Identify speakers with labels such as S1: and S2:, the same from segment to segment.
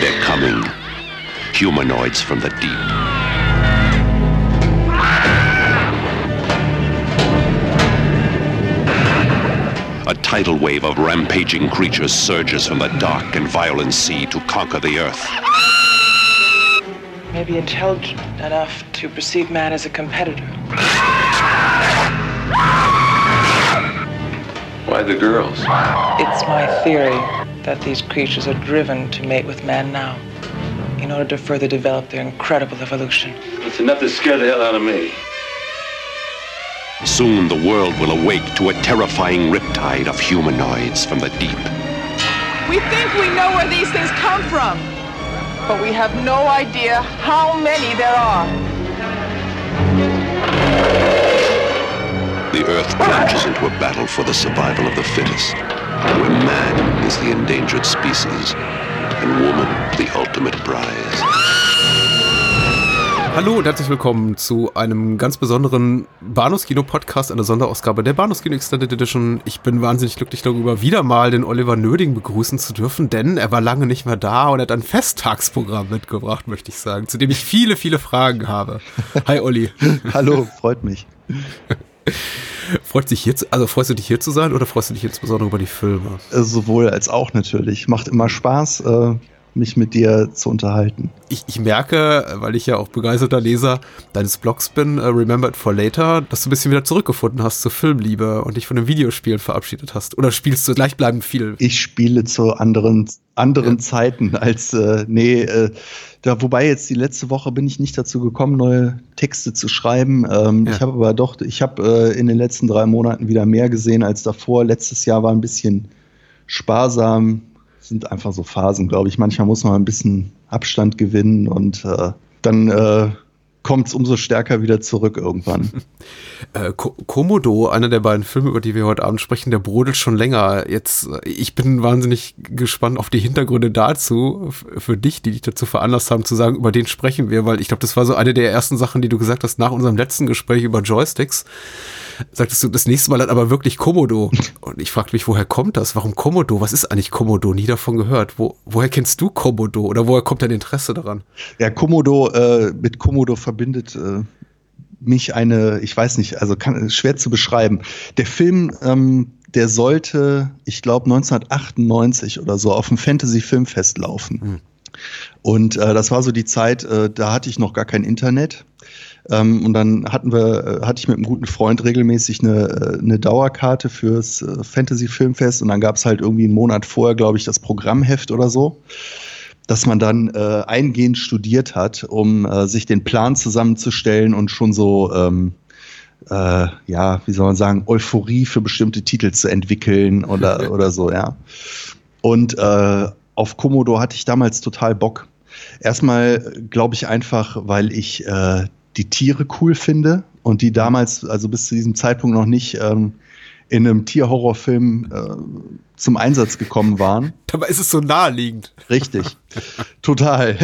S1: They're coming. Humanoids from the deep. A tidal wave of rampaging creatures surges from the dark and violent sea to conquer the earth.
S2: Maybe intelligent enough to perceive man as a competitor.
S3: Why the girls?
S2: It's my theory that these creatures are driven to mate with man now in order to further develop their incredible evolution.
S3: It's enough to scare the hell out of me.
S1: Soon the world will awake to a terrifying riptide of humanoids from the deep.
S2: We think we know where these things come from, but we have no idea how many there are.
S1: The Earth plunges into a battle for the survival of the fittest, where man is the endangered species and woman the ultimate prize.
S4: Hallo und herzlich willkommen zu einem ganz besonderen Bahnhofskino-Podcast, einer Sonderausgabe der Bahnhofskino Extended Edition. Ich bin wahnsinnig glücklich darüber, wieder mal den Oliver Nöding begrüßen zu dürfen, denn er war lange nicht mehr da und hat ein Festtagsprogramm mitgebracht, möchte ich sagen, zu dem ich viele, viele Fragen habe. Hi Olli.
S5: Hallo, freut mich.
S4: Freut sich jetzt, also freust du dich hier zu sein oder freust du dich insbesondere über die Filme?
S5: Äh, sowohl als auch natürlich. Macht immer Spaß. Mich mit dir zu unterhalten.
S4: Ich, ich merke, weil ich ja auch begeisterter Leser deines Blogs bin, uh, Remember It for Later, dass du ein bisschen wieder zurückgefunden hast zur Filmliebe und dich von den Videospielen verabschiedet hast. Oder spielst du gleichbleibend viel?
S5: Ich spiele zu anderen, anderen ja. Zeiten als, äh, nee, äh, da, wobei jetzt die letzte Woche bin ich nicht dazu gekommen, neue Texte zu schreiben. Ähm, ja. Ich habe aber doch, ich habe äh, in den letzten drei Monaten wieder mehr gesehen als davor. Letztes Jahr war ein bisschen sparsam sind einfach so Phasen, glaube ich. Manchmal muss man ein bisschen Abstand gewinnen und äh, dann äh, kommt es umso stärker wieder zurück irgendwann.
S4: äh, Komodo, einer der beiden Filme, über die wir heute Abend sprechen, der brodelt schon länger. Jetzt, äh, ich bin wahnsinnig gespannt auf die Hintergründe dazu, für dich, die dich dazu veranlasst haben, zu sagen, über den sprechen wir, weil ich glaube, das war so eine der ersten Sachen, die du gesagt hast nach unserem letzten Gespräch über Joysticks sagtest du das nächste Mal dann aber wirklich Komodo. Und ich fragte mich, woher kommt das? Warum Komodo? Was ist eigentlich Komodo? Nie davon gehört. Wo, woher kennst du Komodo? Oder woher kommt dein Interesse daran?
S5: Ja, Komodo, äh, mit Komodo verbindet äh, mich eine, ich weiß nicht, also kann, schwer zu beschreiben. Der Film, ähm, der sollte, ich glaube, 1998 oder so auf dem Fantasy-Filmfest laufen. Hm. Und äh, das war so die Zeit, äh, da hatte ich noch gar kein Internet. Ähm, und dann hatten wir, äh, hatte ich mit einem guten Freund regelmäßig eine, äh, eine Dauerkarte fürs äh, Fantasy Filmfest und dann gab es halt irgendwie einen Monat vorher, glaube ich, das Programmheft oder so dass man dann äh, eingehend studiert hat, um äh, sich den Plan zusammenzustellen und schon so, ähm, äh, ja, wie soll man sagen, Euphorie für bestimmte Titel zu entwickeln oder, oder so, ja. Und äh, auf Komodo hatte ich damals total Bock. Erstmal glaube ich einfach, weil ich äh, die Tiere cool finde und die damals, also bis zu diesem Zeitpunkt noch nicht ähm, in einem Tierhorrorfilm äh, zum Einsatz gekommen waren.
S4: Dabei ist es so naheliegend.
S5: Richtig, total.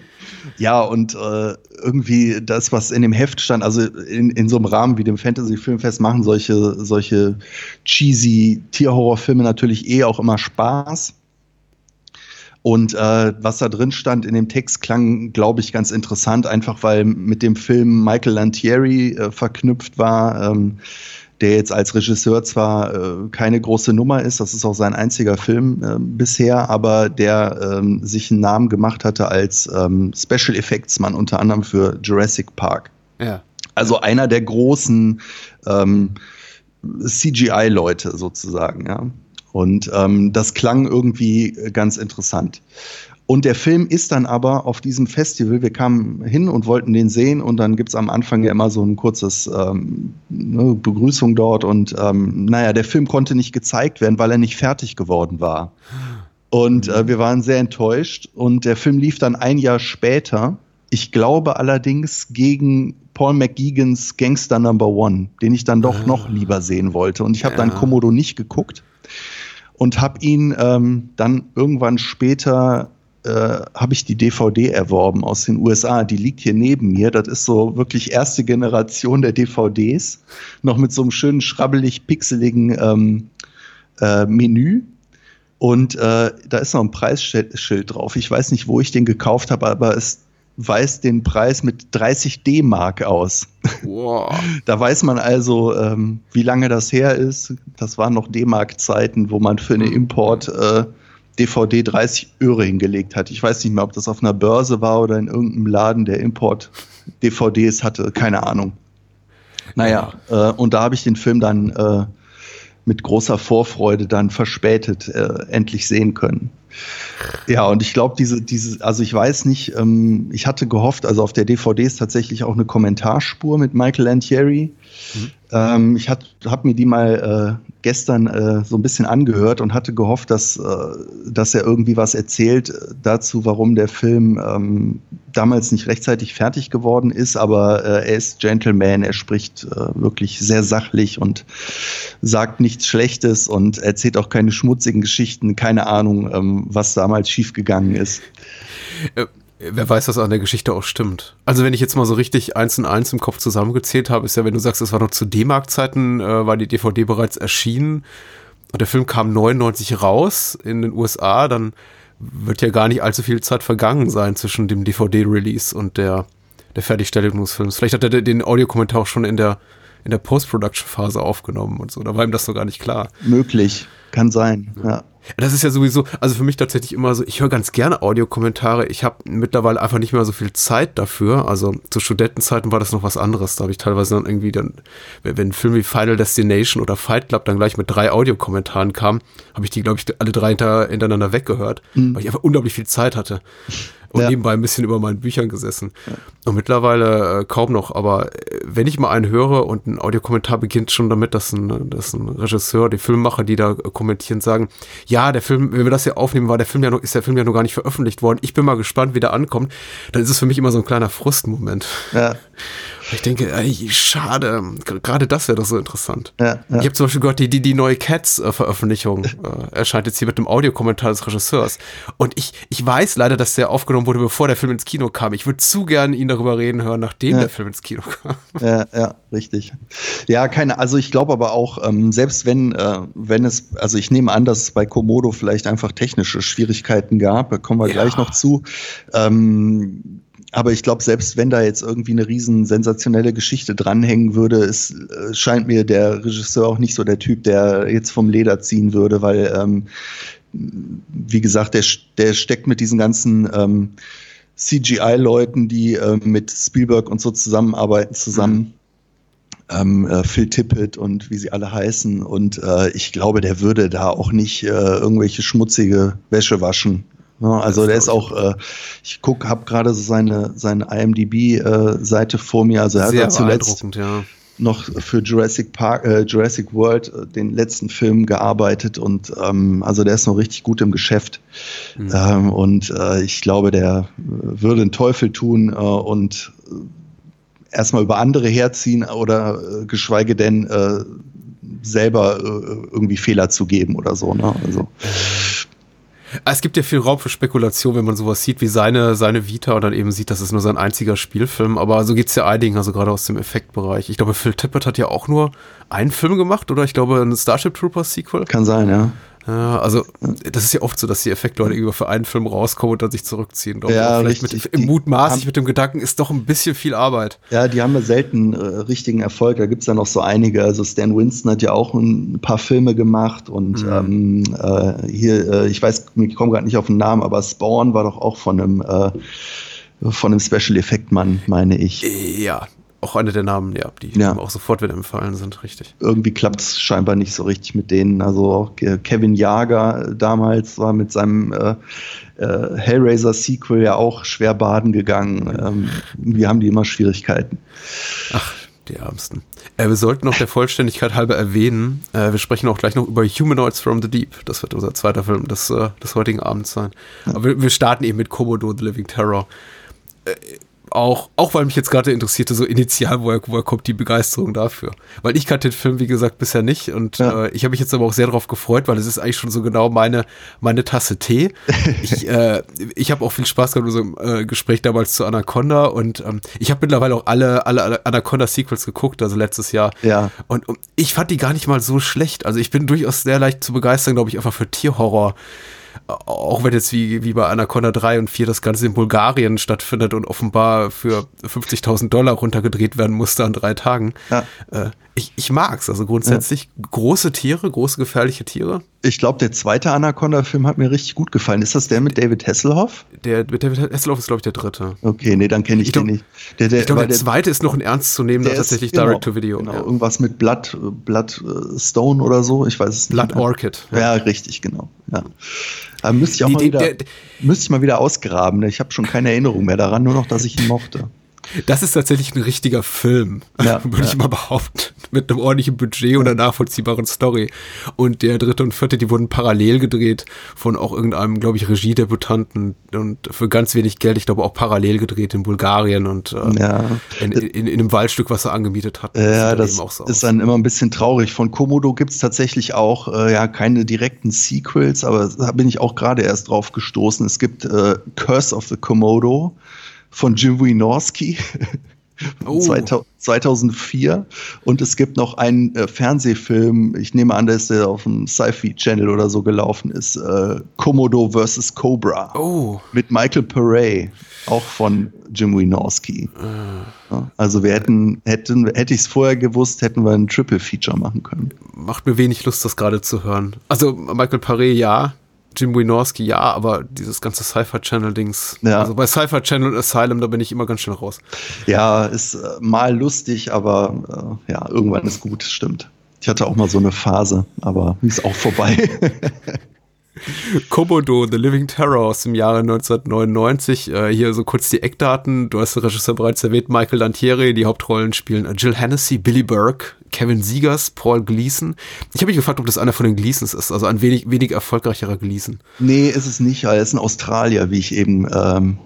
S5: ja, und äh, irgendwie das, was in dem Heft stand, also in, in so einem Rahmen wie dem Fantasy-Filmfest machen solche, solche cheesy Tierhorrorfilme natürlich eh auch immer Spaß. Und äh, was da drin stand in dem Text klang, glaube ich, ganz interessant, einfach weil mit dem Film Michael Lantieri äh, verknüpft war, ähm, der jetzt als Regisseur zwar äh, keine große Nummer ist, das ist auch sein einziger Film äh, bisher, aber der ähm, sich einen Namen gemacht hatte als ähm, Special Effects Mann, unter anderem für Jurassic Park. Ja. Also einer der großen ähm, CGI-Leute sozusagen, ja. Und ähm, das klang irgendwie ganz interessant. Und der Film ist dann aber auf diesem Festival, wir kamen hin und wollten den sehen und dann gibt's am Anfang ja immer so ein kurzes ähm, ne, Begrüßung dort und ähm, naja, der Film konnte nicht gezeigt werden, weil er nicht fertig geworden war. Und äh, wir waren sehr enttäuscht und der Film lief dann ein Jahr später. Ich glaube allerdings gegen Paul McGeegans Gangster Number One, den ich dann doch noch lieber sehen wollte. Und ich habe ja. dann Komodo nicht geguckt und habe ihn ähm, dann irgendwann später äh, habe ich die DVD erworben aus den USA. Die liegt hier neben mir. Das ist so wirklich erste Generation der DVDs, noch mit so einem schönen schrabbelig pixeligen ähm, äh, Menü. Und äh, da ist noch ein Preisschild drauf. Ich weiß nicht, wo ich den gekauft habe, aber es weist den Preis mit 30 D-Mark aus. Wow. Da weiß man also, ähm, wie lange das her ist. Das waren noch D-Mark-Zeiten, wo man für eine hm. Import äh, DVD 30 Euro hingelegt hat. Ich weiß nicht mehr, ob das auf einer Börse war oder in irgendeinem Laden, der Import DVDs hatte. Keine Ahnung. Naja, äh, und da habe ich den Film dann äh, mit großer Vorfreude dann verspätet äh, endlich sehen können. Ja, und ich glaube, diese, diese, also ich weiß nicht, ähm, ich hatte gehofft, also auf der DVD ist tatsächlich auch eine Kommentarspur mit Michael Lantieri. Mhm. Ähm, ich habe mir die mal äh, gestern äh, so ein bisschen angehört und hatte gehofft, dass, äh, dass er irgendwie was erzählt dazu, warum der Film ähm, damals nicht rechtzeitig fertig geworden ist. Aber äh, er ist Gentleman, er spricht äh, wirklich sehr sachlich und sagt nichts Schlechtes und erzählt auch keine schmutzigen Geschichten. Keine Ahnung, ähm, was damals schiefgegangen ist.
S4: Äh, wer weiß, was an der Geschichte auch stimmt. Also wenn ich jetzt mal so richtig eins und eins im Kopf zusammengezählt habe, ist ja, wenn du sagst, es war noch zu D-Mark-Zeiten, äh, war die DVD bereits erschienen und der Film kam 99 raus in den USA, dann wird ja gar nicht allzu viel Zeit vergangen sein zwischen dem DVD-Release und der, der Fertigstellung des Films. Vielleicht hat er den Audiokommentar auch schon in der, in der Post-Production-Phase aufgenommen und so. Da war ihm das so gar nicht klar.
S5: Möglich, kann sein, ja.
S4: Das ist ja sowieso, also für mich tatsächlich immer so, ich höre ganz gerne Audiokommentare. Ich habe mittlerweile einfach nicht mehr so viel Zeit dafür. Also zu Studentenzeiten war das noch was anderes. Da habe ich teilweise dann irgendwie dann, wenn ein Film wie Final Destination oder Fight Club dann gleich mit drei Audiokommentaren kam, habe ich die, glaube ich, alle drei hinter, hintereinander weggehört, mhm. weil ich einfach unglaublich viel Zeit hatte und ja. nebenbei ein bisschen über meinen Büchern gesessen. Ja. Und mittlerweile äh, kaum noch, aber äh, wenn ich mal einen höre und ein Audiokommentar beginnt schon damit, dass ein, dass ein Regisseur, die Filmmacher, die da kommentieren, sagen, ja, der Film, wenn wir das hier aufnehmen, war der Film ja noch, ist der Film ja noch gar nicht veröffentlicht worden. Ich bin mal gespannt, wie der ankommt. Dann ist es für mich immer so ein kleiner Frustmoment. Ja. Ich denke, ey, schade. Gerade das wäre doch so interessant. Ja, ja. Ich habe zum Beispiel gehört, die, die, die neue Cats-Veröffentlichung äh, erscheint jetzt hier mit dem Audiokommentar des Regisseurs. Und ich, ich weiß leider, dass der aufgenommen wurde, bevor der Film ins Kino kam. Ich würde zu gerne ihn darüber reden hören, nachdem ja. der Film ins Kino kam.
S5: Ja, ja, richtig. Ja, keine, also ich glaube aber auch, ähm, selbst wenn, äh, wenn es, also ich nehme an, dass es bei Komodo vielleicht einfach technische Schwierigkeiten gab, da kommen wir gleich noch zu. Ähm, aber ich glaube, selbst wenn da jetzt irgendwie eine riesen sensationelle Geschichte dranhängen würde, es äh, scheint mir der Regisseur auch nicht so der Typ, der jetzt vom Leder ziehen würde, weil, ähm, wie gesagt, der, der steckt mit diesen ganzen ähm, CGI-Leuten, die äh, mit Spielberg und so zusammenarbeiten, zusammen. Ähm, äh, Phil Tippett und wie sie alle heißen. Und äh, ich glaube, der würde da auch nicht äh, irgendwelche schmutzige Wäsche waschen. Ja, also das der ist auch, äh, ich guck, habe gerade so seine, seine IMDb-Seite äh, vor mir. Also er hat zuletzt ja. noch für Jurassic Park, äh, Jurassic World, äh, den letzten Film gearbeitet und ähm, also der ist noch richtig gut im Geschäft. Mhm. Ähm, und äh, ich glaube, der würde einen Teufel tun äh, und erstmal über andere herziehen oder geschweige denn selber irgendwie Fehler zu geben oder so. Ne? Also.
S4: Ah, es gibt ja viel Raum für Spekulation, wenn man sowas sieht wie seine, seine Vita und dann eben sieht, das ist nur sein einziger Spielfilm. Aber so geht's ja einigen, also gerade aus dem Effektbereich. Ich glaube, Phil Tippett hat ja auch nur einen Film gemacht oder ich glaube ein Starship Troopers Sequel.
S5: Kann sein, ja.
S4: Ja, also das ist ja oft so, dass die Effektleute irgendwie für einen Film rauskommen und dann sich zurückziehen. Doch, ja, vielleicht richtig. mit, im mutmaßlich mit dem Gedanken, ist doch ein bisschen viel Arbeit.
S5: Ja, die haben ja selten äh, richtigen Erfolg. Da gibt's ja noch so einige. Also Stan Winston hat ja auch ein paar Filme gemacht und mhm. ähm, äh, hier, äh, ich weiß, ich komme gerade nicht auf den Namen, aber Spawn war doch auch von einem äh, von einem Special Effect Mann, meine ich.
S4: Ja, auch einer der Namen, ja, die ja. auch sofort wieder empfallen sind, richtig.
S5: Irgendwie klappt es scheinbar nicht so richtig mit denen. Also auch Kevin Jager damals war mit seinem äh, äh, Hellraiser-Sequel ja auch schwer baden gegangen. Ähm, wir haben die immer Schwierigkeiten.
S4: Ach, die Ärmsten. Äh, wir sollten noch der Vollständigkeit halber erwähnen, äh, wir sprechen auch gleich noch über Humanoids from the Deep. Das wird unser zweiter Film des, äh, des heutigen Abends sein. Aber wir, wir starten eben mit Komodo The Living Terror. Auch, auch weil mich jetzt gerade interessierte, so initial, woher, woher kommt die Begeisterung dafür? Weil ich kannte den Film, wie gesagt, bisher nicht und ja. äh, ich habe mich jetzt aber auch sehr darauf gefreut, weil es ist eigentlich schon so genau meine, meine Tasse Tee. ich äh, ich habe auch viel Spaß gehabt in unserem äh, Gespräch damals zu Anaconda und ähm, ich habe mittlerweile auch alle, alle Anaconda-Sequels geguckt, also letztes Jahr.
S5: Ja.
S4: Und, und ich fand die gar nicht mal so schlecht. Also ich bin durchaus sehr leicht zu begeistern, glaube ich, einfach für Tierhorror auch wenn jetzt wie, wie bei Anaconda 3 und 4 das Ganze in Bulgarien stattfindet und offenbar für 50.000 Dollar runtergedreht werden musste an drei Tagen. Ja. Äh, ich, ich mag's, also grundsätzlich ja. große Tiere, große gefährliche Tiere.
S5: Ich glaube, der zweite Anaconda-Film hat mir richtig gut gefallen. Ist das der mit David Hasselhoff?
S4: Der mit David Hasselhoff ist, glaube ich, der dritte.
S5: Okay, nee, dann kenne ich, ich glaub, den nicht.
S4: Der, der, ich glaube, der, der, zweite ist noch ein ernst zu nehmen, tatsächlich genau, Direct-to-Video.
S5: Genau, ja. irgendwas mit Blood, Blood äh, Stone oder so, ich weiß es
S4: nicht. Blood Orchid.
S5: Ja. ja, richtig, genau. Ja. Aber müsste ich auch die, mal wieder, der, müsste ich mal wieder ausgraben. Ne? Ich habe schon keine Erinnerung mehr daran, nur noch, dass ich ihn mochte.
S4: Das ist tatsächlich ein richtiger Film, ja, würde ja. ich mal behaupten. Mit einem ordentlichen Budget und einer nachvollziehbaren Story. Und der dritte und vierte, die wurden parallel gedreht von auch irgendeinem, glaube ich, Regiedebutanten und für ganz wenig Geld, ich glaube auch parallel gedreht in Bulgarien und äh, ja. in, in, in, einem Waldstück, was er angemietet hat.
S5: Ja, das, das so ist dann immer ein bisschen traurig. Von Komodo gibt es tatsächlich auch äh, ja keine direkten Sequels, aber da bin ich auch gerade erst drauf gestoßen. Es gibt äh, Curse of the Komodo von Jim Wynorski. Oh. 2004 und es gibt noch einen äh, Fernsehfilm, ich nehme an, dass der auf dem Sci-Fi Channel oder so gelaufen ist, äh, Komodo vs. Cobra
S4: oh.
S5: mit Michael Pere, auch von Jim Wynorski. Ja, also wir hätten, hätten hätte ich es vorher gewusst, hätten wir ein Triple Feature machen können.
S4: Macht mir wenig Lust, das gerade zu hören. Also Michael Pere, ja, Jim Wynorski, ja, aber dieses ganze Cypher Channel Dings. Ja. Also bei Cypher Channel und Asylum, da bin ich immer ganz schnell raus.
S5: Ja, ist äh, mal lustig, aber äh, ja, irgendwann ist gut, stimmt. Ich hatte auch mal so eine Phase, aber die ist auch vorbei.
S4: Komodo, The Living Terror aus dem Jahre 1999. Äh, hier so kurz die Eckdaten. Du hast den Regisseur bereits erwähnt, Michael Lantieri. Die Hauptrollen spielen Jill Hennessy, Billy Burke, Kevin Siegers, Paul Gleason. Ich habe mich gefragt, ob das einer von den Gleasons ist, also ein wenig, wenig erfolgreicherer Gleason.
S5: Nee, ist es nicht. Er ist ein Australier, wie ich eben ähm,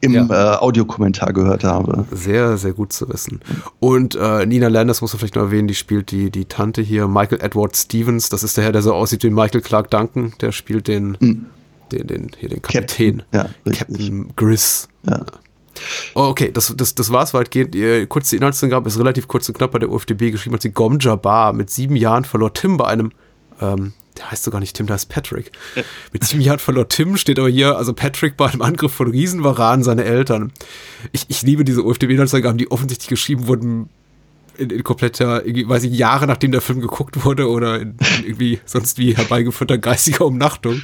S5: im ja. äh, Audiokommentar gehört habe.
S4: Sehr, sehr gut zu wissen. Und äh, Nina Landers muss man vielleicht noch erwähnen, die spielt die, die Tante hier, Michael Edward Stevens, das ist der Herr, der so aussieht wie Michael Clark Duncan, der spielt den, mhm. den, den, hier den Kapitän,
S5: Captain,
S4: ja, Captain Gris. Ja. Oh, okay, das, das, das war's weitgehend. Kurz die Inhaltsangabe ist relativ kurz und knapp bei der UFDB geschrieben, hat sie Gom Jabbar mit sieben Jahren verlor Tim bei einem ähm, der heißt sogar nicht Tim, der heißt Patrick. Mit sieben Jahren verlor Tim, steht aber hier, also Patrick bei einem Angriff von Riesenwaran seine Eltern. Ich, ich liebe diese OFDB-Inhaltsangaben, die offensichtlich geschrieben wurden in, in kompletter, weiß ich, Jahre nachdem der Film geguckt wurde oder in, in irgendwie sonst wie herbeigeführter geistiger Umnachtung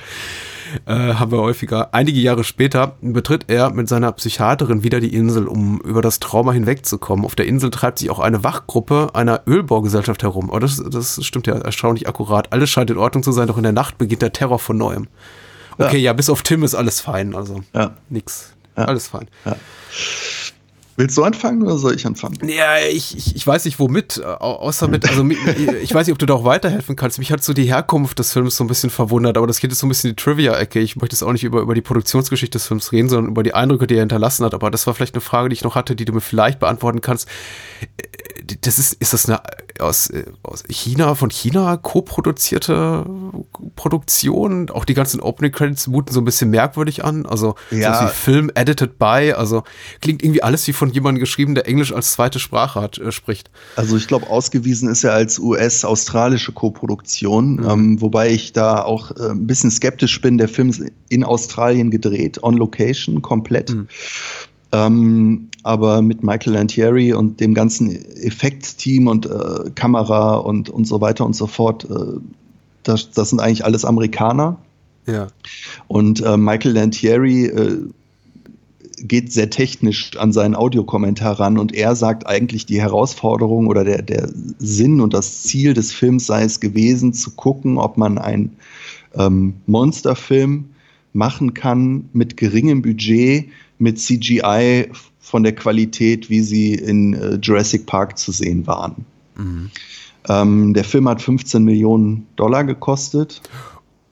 S4: äh, haben wir häufiger. Einige Jahre später betritt er mit seiner Psychiaterin wieder die Insel, um über das Trauma hinwegzukommen. Auf der Insel treibt sich auch eine Wachgruppe einer Ölbaugesellschaft herum. Oh, das, das stimmt ja erstaunlich akkurat. Alles scheint in Ordnung zu sein, doch in der Nacht beginnt der Terror von neuem. Okay, ja, ja bis auf Tim ist alles fein, also
S5: ja.
S4: nix. Ja. Alles fein. Ja.
S5: Willst du anfangen oder soll ich anfangen?
S4: Ja, ich, ich, ich weiß nicht womit, äh, außer mit, also ich weiß nicht, ob du da auch weiterhelfen kannst. Mich hat so die Herkunft des Films so ein bisschen verwundert, aber das geht jetzt so ein bisschen in die Trivia-Ecke. Ich möchte jetzt auch nicht über, über die Produktionsgeschichte des Films reden, sondern über die Eindrücke, die er hinterlassen hat. Aber das war vielleicht eine Frage, die ich noch hatte, die du mir vielleicht beantworten kannst. Äh, das ist, ist das eine aus, äh, aus China, von China co-produzierte Produktion? Auch die ganzen Opening Credits muten so ein bisschen merkwürdig an. Also
S5: ja.
S4: so wie Film edited by, also klingt irgendwie alles wie von jemandem geschrieben, der Englisch als zweite Sprache hat, äh, spricht.
S5: Also ich glaube, ausgewiesen ist er als US-australische Koproduktion, mhm. ähm, wobei ich da auch äh, ein bisschen skeptisch bin. Der Film ist in Australien gedreht, on location, komplett. Mhm. Ähm, aber mit Michael Lantieri und dem ganzen Effektteam und äh, Kamera und, und so weiter und so fort, äh, das, das sind eigentlich alles Amerikaner.
S4: Ja.
S5: Und äh, Michael Lantieri äh, geht sehr technisch an seinen Audiokommentar ran und er sagt eigentlich die Herausforderung oder der, der Sinn und das Ziel des Films sei es gewesen, zu gucken, ob man einen ähm, Monsterfilm machen kann mit geringem Budget, mit CGI von der Qualität, wie sie in äh, Jurassic Park zu sehen waren. Mhm. Ähm, der Film hat 15 Millionen Dollar gekostet.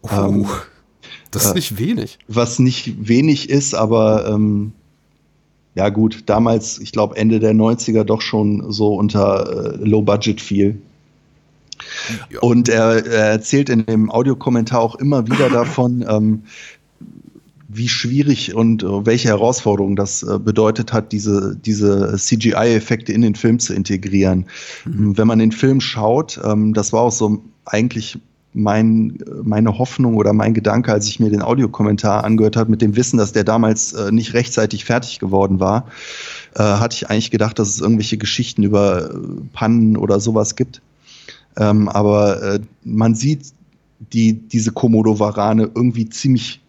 S4: Oh, ähm, das ist äh, nicht wenig.
S5: Was nicht wenig ist, aber ähm, ja gut, damals, ich glaube Ende der 90er doch schon so unter äh, Low Budget fiel. Ja. Und er, er, erzählt in dem Audiokommentar auch immer wieder davon, ähm, wie schwierig und äh, welche Herausforderungen das äh, bedeutet hat, diese, diese CGI-Effekte in den Film zu integrieren. Mhm. Wenn man den Film schaut, ähm, das war auch so eigentlich mein, meine Hoffnung oder mein Gedanke, als ich mir den Audiokommentar angehört habe, mit dem Wissen, dass der damals äh, nicht rechtzeitig fertig geworden war, äh, hatte ich eigentlich gedacht, dass es irgendwelche Geschichten über äh, Pannen oder sowas gibt. Ähm, aber äh, man sieht die, diese Komodo-Warane irgendwie ziemlich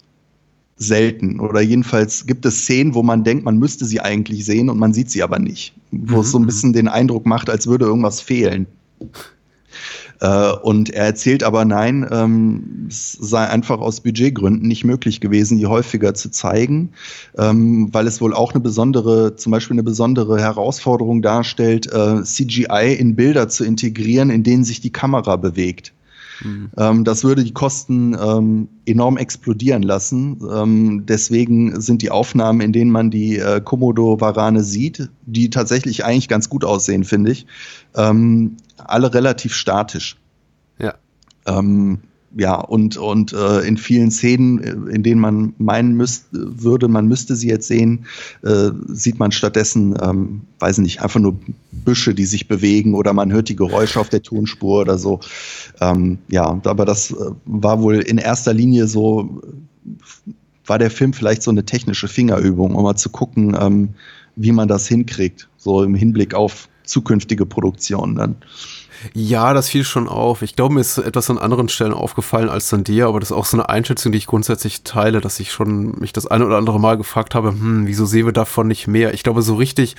S5: selten. Oder jedenfalls gibt es Szenen, wo man denkt, man müsste sie eigentlich sehen und man sieht sie aber nicht. Wo mhm. es so ein mhm. bisschen den Eindruck macht, als würde irgendwas fehlen. Äh, und er erzählt aber, nein, ähm, es sei einfach aus Budgetgründen nicht möglich gewesen, die häufiger zu zeigen, ähm, weil es wohl auch eine besondere, zum Beispiel eine besondere Herausforderung darstellt, äh, CGI in Bilder zu integrieren, in denen sich die Kamera bewegt. Mhm. Ähm, das würde die Kosten ähm, enorm explodieren lassen. Ähm, deswegen sind die Aufnahmen, in denen man die äh, Komodo-Warane sieht, die tatsächlich eigentlich ganz gut aussehen, finde ich, ähm, alle relativ statisch.
S4: Ja.
S5: Ähm, ja, und, und äh, in vielen Szenen, äh, in denen man meinen müsste, würde, man müsste sie jetzt sehen, äh, sieht man stattdessen, ähm, weiß nicht, einfach nur Büsche, die sich bewegen oder man hört die Geräusche auf der Tonspur oder so. Ähm, ja, aber das äh, war wohl in erster Linie so, war der Film vielleicht so eine technische Fingerübung, um mal zu gucken, ähm, wie man das hinkriegt, so im Hinblick auf zukünftige Produktionen dann.
S4: Ja, das fiel schon auf. Ich glaube, mir ist etwas an anderen Stellen aufgefallen als an dir, aber das ist auch so eine Einschätzung, die ich grundsätzlich teile, dass ich schon mich das eine oder andere Mal gefragt habe, hm, wieso sehen wir davon nicht mehr? Ich glaube, so richtig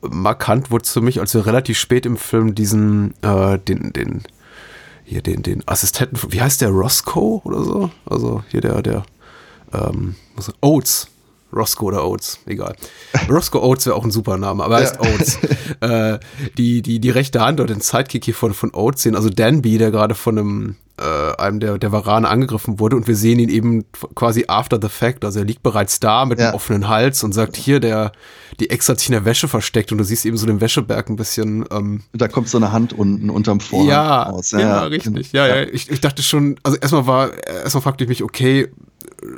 S4: markant wurde es für mich, als wir relativ spät im Film diesen, äh, den, den, hier den, den Assistenten, wie heißt der, Roscoe oder so? Also hier der, der, ähm, Oates, Roscoe oder Oates, egal. Roscoe Oates wäre auch ein super Name, aber er heißt ja. Oates. äh, die, die, die rechte Hand oder den Sidekick hier von, von Oates sehen, also Danby, der gerade von einem, äh, einem der, der Varane angegriffen wurde und wir sehen ihn eben quasi after the fact, also er liegt bereits da mit ja. einem offenen Hals und sagt, hier, der, die Ex hat sich in der Wäsche versteckt und du siehst eben so den Wäscheberg ein bisschen. Ähm,
S5: da kommt so eine Hand unten unterm Vorhang
S4: ja, aus. Ja, ja, richtig. Ja, ja, ich, ich dachte schon, also erstmal war, erstmal fragte ich mich, okay,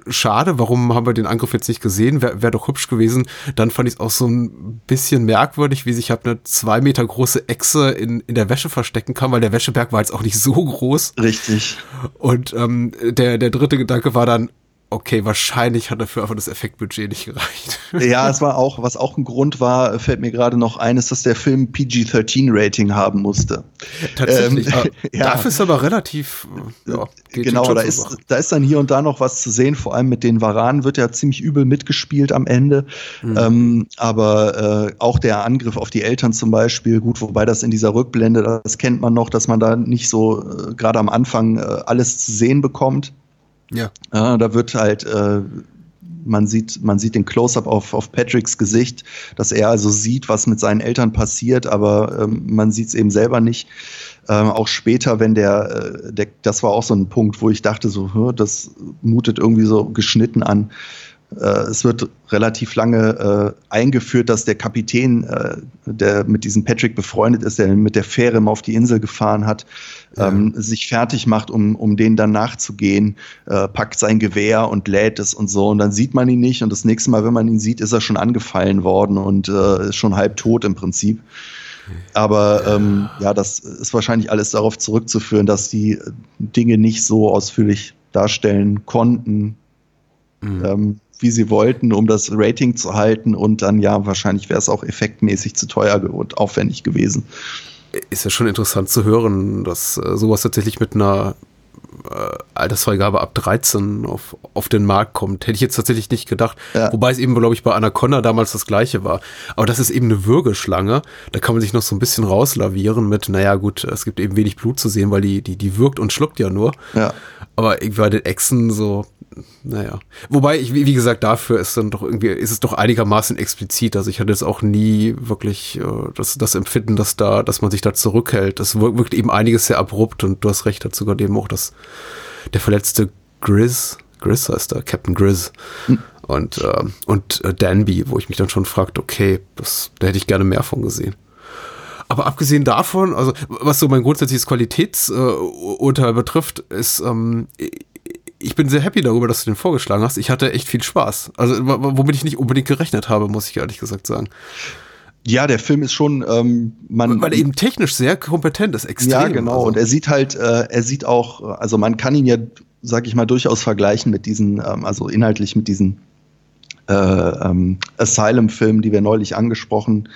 S4: schade, warum haben wir den Angriff jetzt nicht gesehen? Wäre wär doch hübsch gewesen. Dann fand ich es auch so ein bisschen merkwürdig, wie sich halt eine zwei Meter große Echse in, in der Wäsche verstecken kann, weil der Wäscheberg war jetzt auch nicht so groß.
S5: Richtig.
S4: Und ähm, der, der dritte Gedanke war dann, okay, wahrscheinlich hat dafür einfach das Effektbudget nicht gereicht.
S5: Ja, es war auch, was auch ein Grund war, fällt mir gerade noch ein, ist, dass der Film PG-13-Rating haben musste.
S4: Tatsächlich. Ähm, ja. Dafür ist aber relativ,
S5: ja, Genau, da ist, da ist dann hier und da noch was zu sehen, vor allem mit den Varanen wird ja ziemlich übel mitgespielt am Ende. Mhm. Ähm, aber äh, auch der Angriff auf die Eltern zum Beispiel, gut, wobei das in dieser Rückblende, das kennt man noch, dass man da nicht so äh, gerade am Anfang äh, alles zu sehen bekommt.
S4: Ja.
S5: ja da wird halt, äh, man sieht, man sieht den Close-up auf, auf Patricks Gesicht, dass er also sieht, was mit seinen Eltern passiert, aber ähm, man sieht es eben selber nicht. Ähm, auch später, wenn der, äh, der, das war auch so ein Punkt, wo ich dachte, so, das mutet irgendwie so geschnitten an. Äh, es wird relativ lange äh, eingeführt, dass der Kapitän, äh, der mit diesem Patrick befreundet ist, der mit der Fähre immer auf die Insel gefahren hat, ja. ähm, sich fertig macht, um, um denen dann nachzugehen, äh, packt sein Gewehr und lädt es und so. Und dann sieht man ihn nicht. Und das nächste Mal, wenn man ihn sieht, ist er schon angefallen worden und äh, ist schon halb tot im Prinzip. Aber ähm, ja, das ist wahrscheinlich alles darauf zurückzuführen, dass die Dinge nicht so ausführlich darstellen konnten, mhm. ähm, wie sie wollten, um das Rating zu halten. Und dann, ja, wahrscheinlich wäre es auch effektmäßig zu teuer und aufwendig gewesen.
S4: Ist ja schon interessant zu hören, dass äh, sowas tatsächlich mit einer äh, Altersfreigabe ab 13 auf, auf den Markt kommt. Hätte ich jetzt tatsächlich nicht gedacht. Ja. Wobei es eben, glaube ich, bei Anaconda damals das gleiche war. Aber das ist eben eine Würgeschlange. Da kann man sich noch so ein bisschen rauslavieren mit, naja, gut, es gibt eben wenig Blut zu sehen, weil die, die, die wirkt und schluckt ja nur.
S5: Ja.
S4: Aber irgendwie bei den Echsen so, naja. Wobei, ich, wie gesagt, dafür ist dann doch irgendwie, ist es doch einigermaßen explizit. Also ich hatte jetzt auch nie wirklich äh, das, das Empfinden, dass da, dass man sich da zurückhält. Das wirkt eben einiges sehr abrupt und du hast recht dazu, sogar dem auch, dass der verletzte Grizz, Grizz heißt er, Captain Grizz, hm. Und, äh, und äh, Danby, wo ich mich dann schon fragte, okay, das, da hätte ich gerne mehr von gesehen. Aber abgesehen davon, also was so mein grundsätzliches Qualitätsurteil äh, betrifft, ist, ähm, ich bin sehr happy darüber, dass du den vorgeschlagen hast. Ich hatte echt viel Spaß. Also womit ich nicht unbedingt gerechnet habe, muss ich ehrlich gesagt sagen.
S5: Ja, der Film ist schon, ähm, man.
S4: Weil er eben technisch sehr kompetent ist, extrem.
S5: Ja, genau. Also. Und er sieht halt, äh, er sieht auch, also man kann ihn ja, sag ich mal, durchaus vergleichen mit diesen, ähm, also inhaltlich mit diesen äh, ähm, Asylum-Filmen, die wir neulich angesprochen,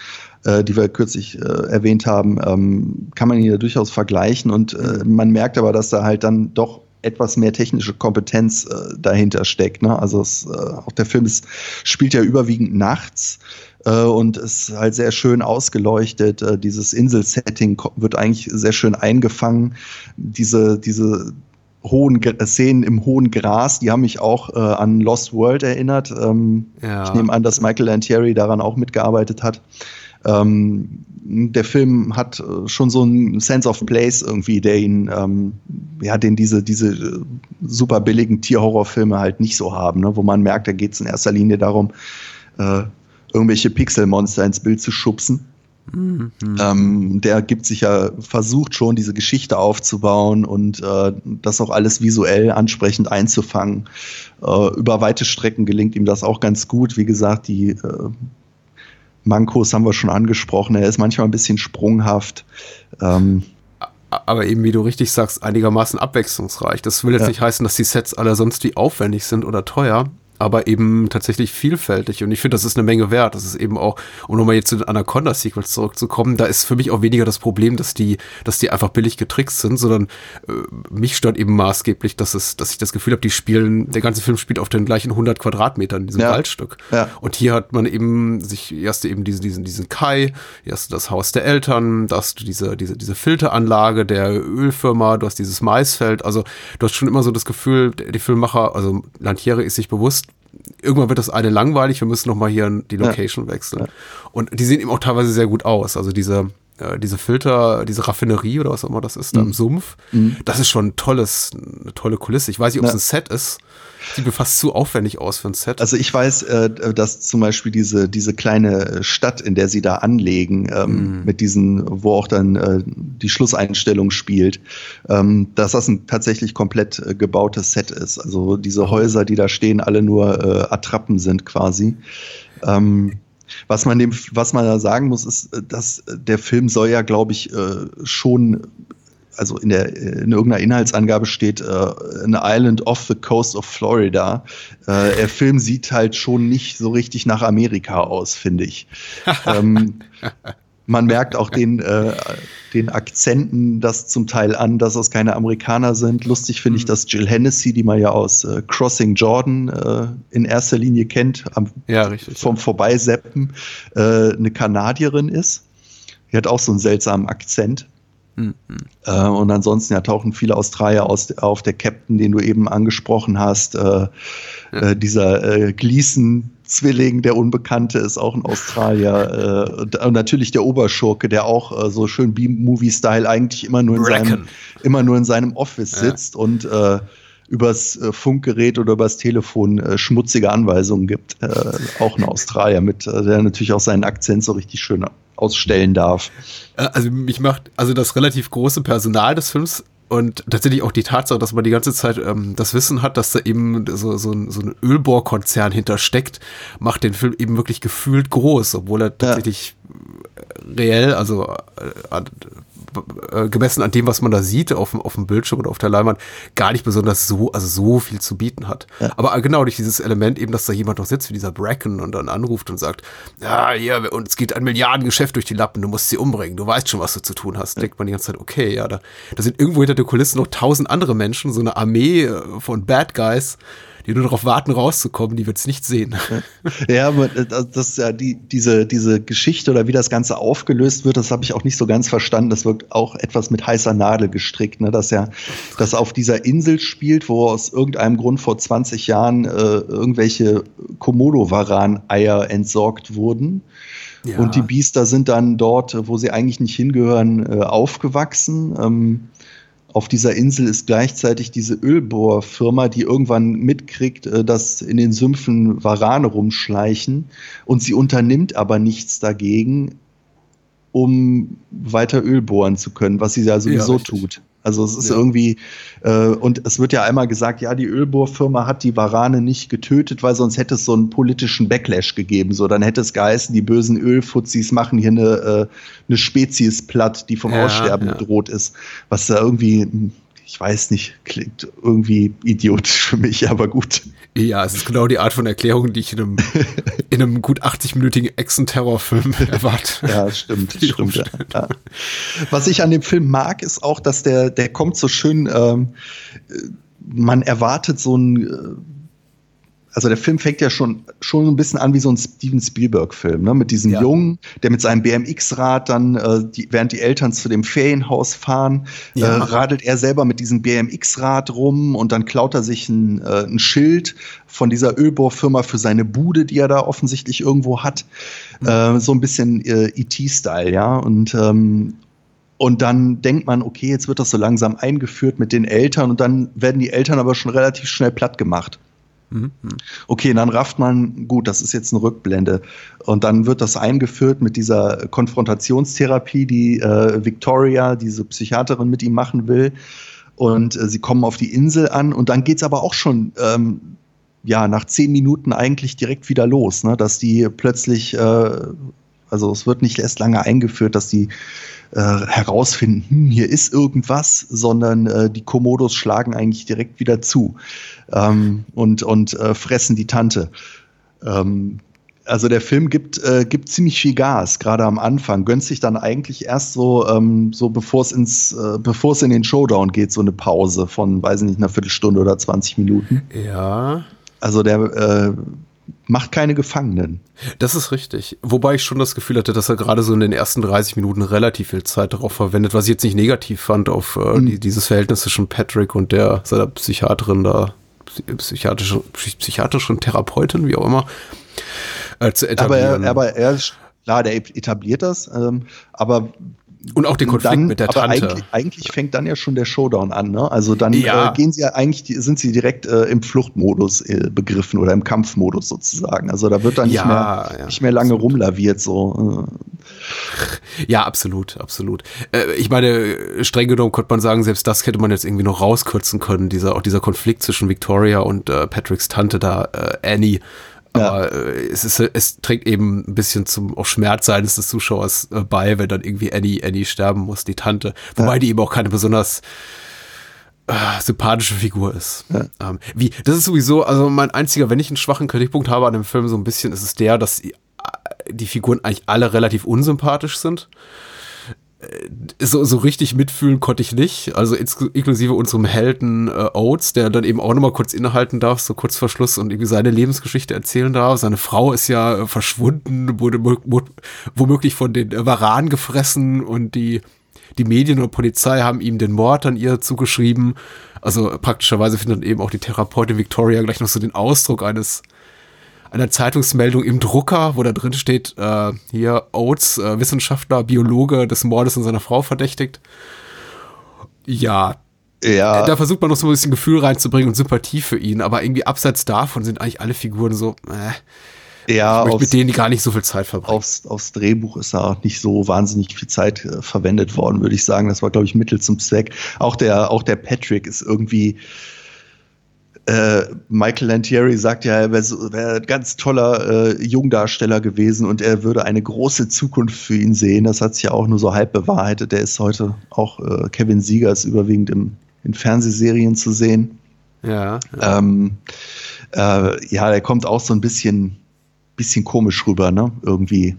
S5: äh, die wir kürzlich äh, erwähnt haben, ähm, kann man ihn ja durchaus vergleichen. Und äh, man merkt aber, dass da halt dann doch etwas mehr technische Kompetenz äh, dahinter steckt. Ne? Also es, äh, auch der Film ist, spielt ja überwiegend nachts äh, und ist halt sehr schön ausgeleuchtet. Äh, dieses Inselsetting wird eigentlich sehr schön eingefangen. Diese, diese hohen Szenen im hohen Gras, die haben mich auch äh, an Lost World erinnert. Ähm, ja. Ich nehme an, dass Michael Lantieri daran auch mitgearbeitet hat. Ähm, der Film hat äh, schon so einen Sense of Place irgendwie, der ihn, ähm, ja, den diese, diese äh, super billigen Tierhorrorfilme halt nicht so haben, ne? wo man merkt, da geht es in erster Linie darum, äh, irgendwelche Pixelmonster ins Bild zu schubsen. Mhm. Ähm, der gibt sich ja, versucht schon, diese Geschichte aufzubauen und äh, das auch alles visuell ansprechend einzufangen. Äh, über weite Strecken gelingt ihm das auch ganz gut. Wie gesagt, die äh, Mankos haben wir schon angesprochen. Er ist manchmal ein bisschen sprunghaft. Ähm,
S4: aber eben, wie du richtig sagst, einigermaßen abwechslungsreich. Das will jetzt ja. nicht heißen, dass die Sets alle sonst wie aufwendig sind oder teuer aber eben tatsächlich vielfältig. Und ich finde, das ist eine Menge wert. Das ist eben auch, um nochmal jetzt zu den Anaconda-Sequels zurückzukommen, da ist für mich auch weniger das Problem, dass die, dass die einfach billig getrickst sind, sondern äh, mich stört eben maßgeblich, dass es, dass ich das Gefühl habe, die spielen, der ganze Film spielt auf den gleichen 100 Quadratmetern in diesem ja. Waldstück. Ja. Und hier hat man eben sich, erst eben diesen, diesen, diesen Kai, erst das Haus der Eltern, da hast du diese, diese, diese Filteranlage der Ölfirma, du hast dieses Maisfeld. Also du hast schon immer so das Gefühl, die Filmmacher, also Lantiere ist sich bewusst, irgendwann wird das eine langweilig, wir müssen nochmal hier die Location ja. wechseln. Ja. Und die sehen eben auch teilweise sehr gut aus. Also diese, äh, diese Filter, diese Raffinerie oder was auch immer das ist, mhm. da im mhm. Sumpf, mhm. das ist schon ein tolles, eine tolle Kulisse. Ich weiß nicht, ob es ein Set ist. Sieht mir fast zu aufwendig aus für ein Set.
S5: Also ich weiß, äh, dass zum Beispiel diese, diese kleine Stadt, in der sie da anlegen, ähm, mm. mit diesen, wo auch dann äh, die Schlusseinstellung spielt, ähm, dass das ein tatsächlich komplett äh, gebautes Set ist. Also diese Häuser, die da stehen, alle nur äh, Attrappen sind quasi. Ähm, was man dem, was man da sagen muss, ist, dass der Film soll ja, glaube ich, äh, schon also in der in irgendeiner Inhaltsangabe steht äh, an Island off the coast of Florida. Äh, der Film sieht halt schon nicht so richtig nach Amerika aus, finde ich. ähm, man merkt auch den, äh, den Akzenten das zum Teil an, dass es keine Amerikaner sind. Lustig finde ich, mhm. dass Jill Hennessy, die man ja aus äh, Crossing Jordan äh, in erster Linie kennt, am, ja, richtig, vom ja. Vorbeiseppen, äh, eine Kanadierin ist. Die hat auch so einen seltsamen Akzent. Mhm. Äh, und ansonsten ja, tauchen viele Australier aus, auf. Der Captain, den du eben angesprochen hast, äh, ja. äh, dieser äh, Gleason. Zwilling, der Unbekannte, ist auch ein Australier. Äh, und natürlich der Oberschurke, der auch äh, so schön B-Movie-Style eigentlich immer nur in seinem, immer nur in seinem Office sitzt ja. und äh, übers äh, Funkgerät oder übers Telefon schmutzige Anweisungen gibt. Auch ein Australier mit, der natürlich auch seinen Akzent so richtig schön ausstellen darf.
S4: Äh, also mich macht also das relativ große Personal des Films und tatsächlich auch die Tatsache, dass man die ganze Zeit ähm, das Wissen hat, dass da eben so, so ein, so ein Ölbohrkonzern hintersteckt, macht den Film eben wirklich gefühlt groß, obwohl er tatsächlich ja. reell, also äh, äh, gemessen an dem, was man da sieht auf, auf dem Bildschirm oder auf der Leinwand, gar nicht besonders so, also so viel zu bieten hat. Ja. Aber genau durch dieses Element eben, dass da jemand noch sitzt, wie dieser Bracken und dann anruft und sagt, ja, hier, uns geht ein Milliardengeschäft durch die Lappen, du musst sie umbringen, du weißt schon, was du zu tun hast. Ja. Denkt man die ganze Zeit, okay, ja, da, da sind irgendwo hinter der Kulisse noch tausend andere Menschen, so eine Armee äh, von Bad Guys, die nur darauf warten, rauszukommen, die wird es nicht sehen.
S5: Ja, aber äh, das ja die, diese, diese Geschichte oder wie das Ganze aufgelöst wird, das habe ich auch nicht so ganz verstanden. Das wirkt auch etwas mit heißer Nadel gestrickt, ne? dass ja das auf dieser Insel spielt, wo aus irgendeinem Grund vor 20 Jahren äh, irgendwelche Komodo-Varan-Eier entsorgt wurden. Ja. Und die Biester sind dann dort, wo sie eigentlich nicht hingehören, äh, aufgewachsen. Ähm, auf dieser Insel ist gleichzeitig diese Ölbohrfirma, die irgendwann mitkriegt, äh, dass in den Sümpfen Warane rumschleichen und sie unternimmt aber nichts dagegen, um weiter Öl bohren zu können, was sie ja sowieso ja, tut. Also es ist ja. irgendwie, äh, und es wird ja einmal gesagt, ja, die Ölbohrfirma hat die Warane nicht getötet, weil sonst hätte es so einen politischen Backlash gegeben. So, dann hätte es geheißen, die bösen Ölfuzis machen hier eine, äh, eine Spezies platt, die vom ja, Aussterben bedroht ist. Was da irgendwie ich weiß nicht, klingt irgendwie idiotisch für mich, aber gut.
S4: Ja, es ist genau die Art von Erklärung, die ich in einem, in einem gut 80-minütigen Action-Terror-Film erwarte.
S5: Ja, stimmt, stimmt. Ja. Was ich an dem Film mag, ist auch, dass der, der kommt so schön, ähm, man erwartet so ein äh, also der Film fängt ja schon, schon ein bisschen an wie so ein Steven Spielberg-Film, ne? Mit diesem ja. Jungen, der mit seinem BMX-Rad dann, äh, die, während die Eltern zu dem Ferienhaus fahren, äh, ja. äh, radelt er selber mit diesem BMX-Rad rum und dann klaut er sich ein, äh, ein Schild von dieser Ölbohrfirma für seine Bude, die er da offensichtlich irgendwo hat. Mhm. Äh, so ein bisschen äh, E.T.-Style, ja. Und ähm, und dann denkt man, okay, jetzt wird das so langsam eingeführt mit den Eltern und dann werden die Eltern aber schon relativ schnell platt gemacht. Mhm. Okay, dann rafft man, gut, das ist jetzt eine Rückblende. Und dann wird das eingeführt mit dieser Konfrontationstherapie, die äh, Victoria, diese Psychiaterin, mit ihm machen will. Und äh, sie kommen auf die Insel an und dann geht es aber auch schon ähm, ja, nach zehn Minuten eigentlich direkt wieder los, ne? dass die plötzlich, äh, also es wird nicht erst lange eingeführt, dass die äh, herausfinden, hm, hier ist irgendwas, sondern äh, die Komodos schlagen eigentlich direkt wieder zu ähm, und, und äh, fressen die Tante. Ähm, also der Film gibt, äh, gibt ziemlich viel Gas, gerade am Anfang. Gönnt sich dann eigentlich erst so, ähm, so bevor es ins, äh, bevor es in den Showdown geht, so eine Pause von, weiß ich nicht, einer Viertelstunde oder 20 Minuten.
S4: Ja.
S5: Also der äh, macht keine Gefangenen.
S4: Das ist richtig. Wobei ich schon das Gefühl hatte, dass er gerade so in den ersten 30 Minuten relativ viel Zeit darauf verwendet, was ich jetzt nicht negativ fand, auf äh, mhm. die, dieses Verhältnis zwischen Patrick und der seiner Psychiaterin da, psychiatrische, psychiatrischen Therapeutin, wie auch immer,
S5: äh, zu etablieren. Aber er, aber er klar, der etabliert das, ähm, aber
S4: und auch den Konflikt dann, mit der Tante.
S5: Eigentlich, eigentlich, fängt dann ja schon der Showdown an, ne? Also dann ja. äh, gehen sie ja eigentlich, sind sie direkt äh, im Fluchtmodus äh, begriffen oder im Kampfmodus sozusagen. Also da wird dann nicht, ja, mehr, ja, nicht mehr lange absolut. rumlaviert so.
S4: Äh. Ja, absolut, absolut. Äh, ich meine, streng genommen könnte man sagen, selbst das hätte man jetzt irgendwie noch rauskürzen können, dieser, auch dieser Konflikt zwischen Victoria und äh, Patricks Tante da, Annie aber ja. äh, es, ist, es trägt eben ein bisschen zum auch Schmerz seines des Zuschauers äh, bei, wenn dann irgendwie Annie, Annie sterben muss, die Tante. Wobei ja. die eben auch keine besonders äh, sympathische Figur ist. Ja. Ähm, wie, das ist sowieso, also mein einziger, wenn ich einen schwachen Kritikpunkt habe an dem Film so ein bisschen, ist es der, dass die, die Figuren eigentlich alle relativ unsympathisch sind. Äh, so, so richtig mitfühlen konnte ich nicht. Also inklusive unserem Helden äh, Oates, der dann eben auch nochmal kurz innehalten darf, so kurz vor Schluss und irgendwie seine Lebensgeschichte erzählen darf. Seine Frau ist ja äh, verschwunden, wurde womöglich von den äh, Varan gefressen und die, die Medien und Polizei haben ihm den Mord an ihr zugeschrieben. Also praktischerweise findet eben auch die Therapeutin Victoria gleich noch so den Ausdruck eines einer Zeitungsmeldung im Drucker, wo da drin steht, äh, hier Oates, äh, Wissenschaftler, Biologe des Mordes an seiner Frau verdächtigt. Ja. Ja. Da versucht man noch so ein bisschen Gefühl reinzubringen und Sympathie für ihn, aber irgendwie abseits davon sind eigentlich alle Figuren so, äh,
S5: ja,
S4: aufs, mit denen die gar nicht so viel Zeit verbringen.
S5: Aufs, aufs Drehbuch ist da auch nicht so wahnsinnig viel Zeit äh, verwendet worden, würde ich sagen. Das war, glaube ich, Mittel zum Zweck. Auch der, auch der Patrick ist irgendwie, äh, Michael Lantieri sagt ja, er wäre wär ein ganz toller äh, Jungdarsteller gewesen und er würde eine große Zukunft für ihn sehen. Das hat sich ja auch nur so halb bewahrheitet. Der ist heute auch äh, Kevin Siegers überwiegend im, in Fernsehserien zu sehen.
S4: Ja.
S5: Ja. Ähm, äh, ja, der kommt auch so ein bisschen, bisschen komisch rüber, ne? Irgendwie.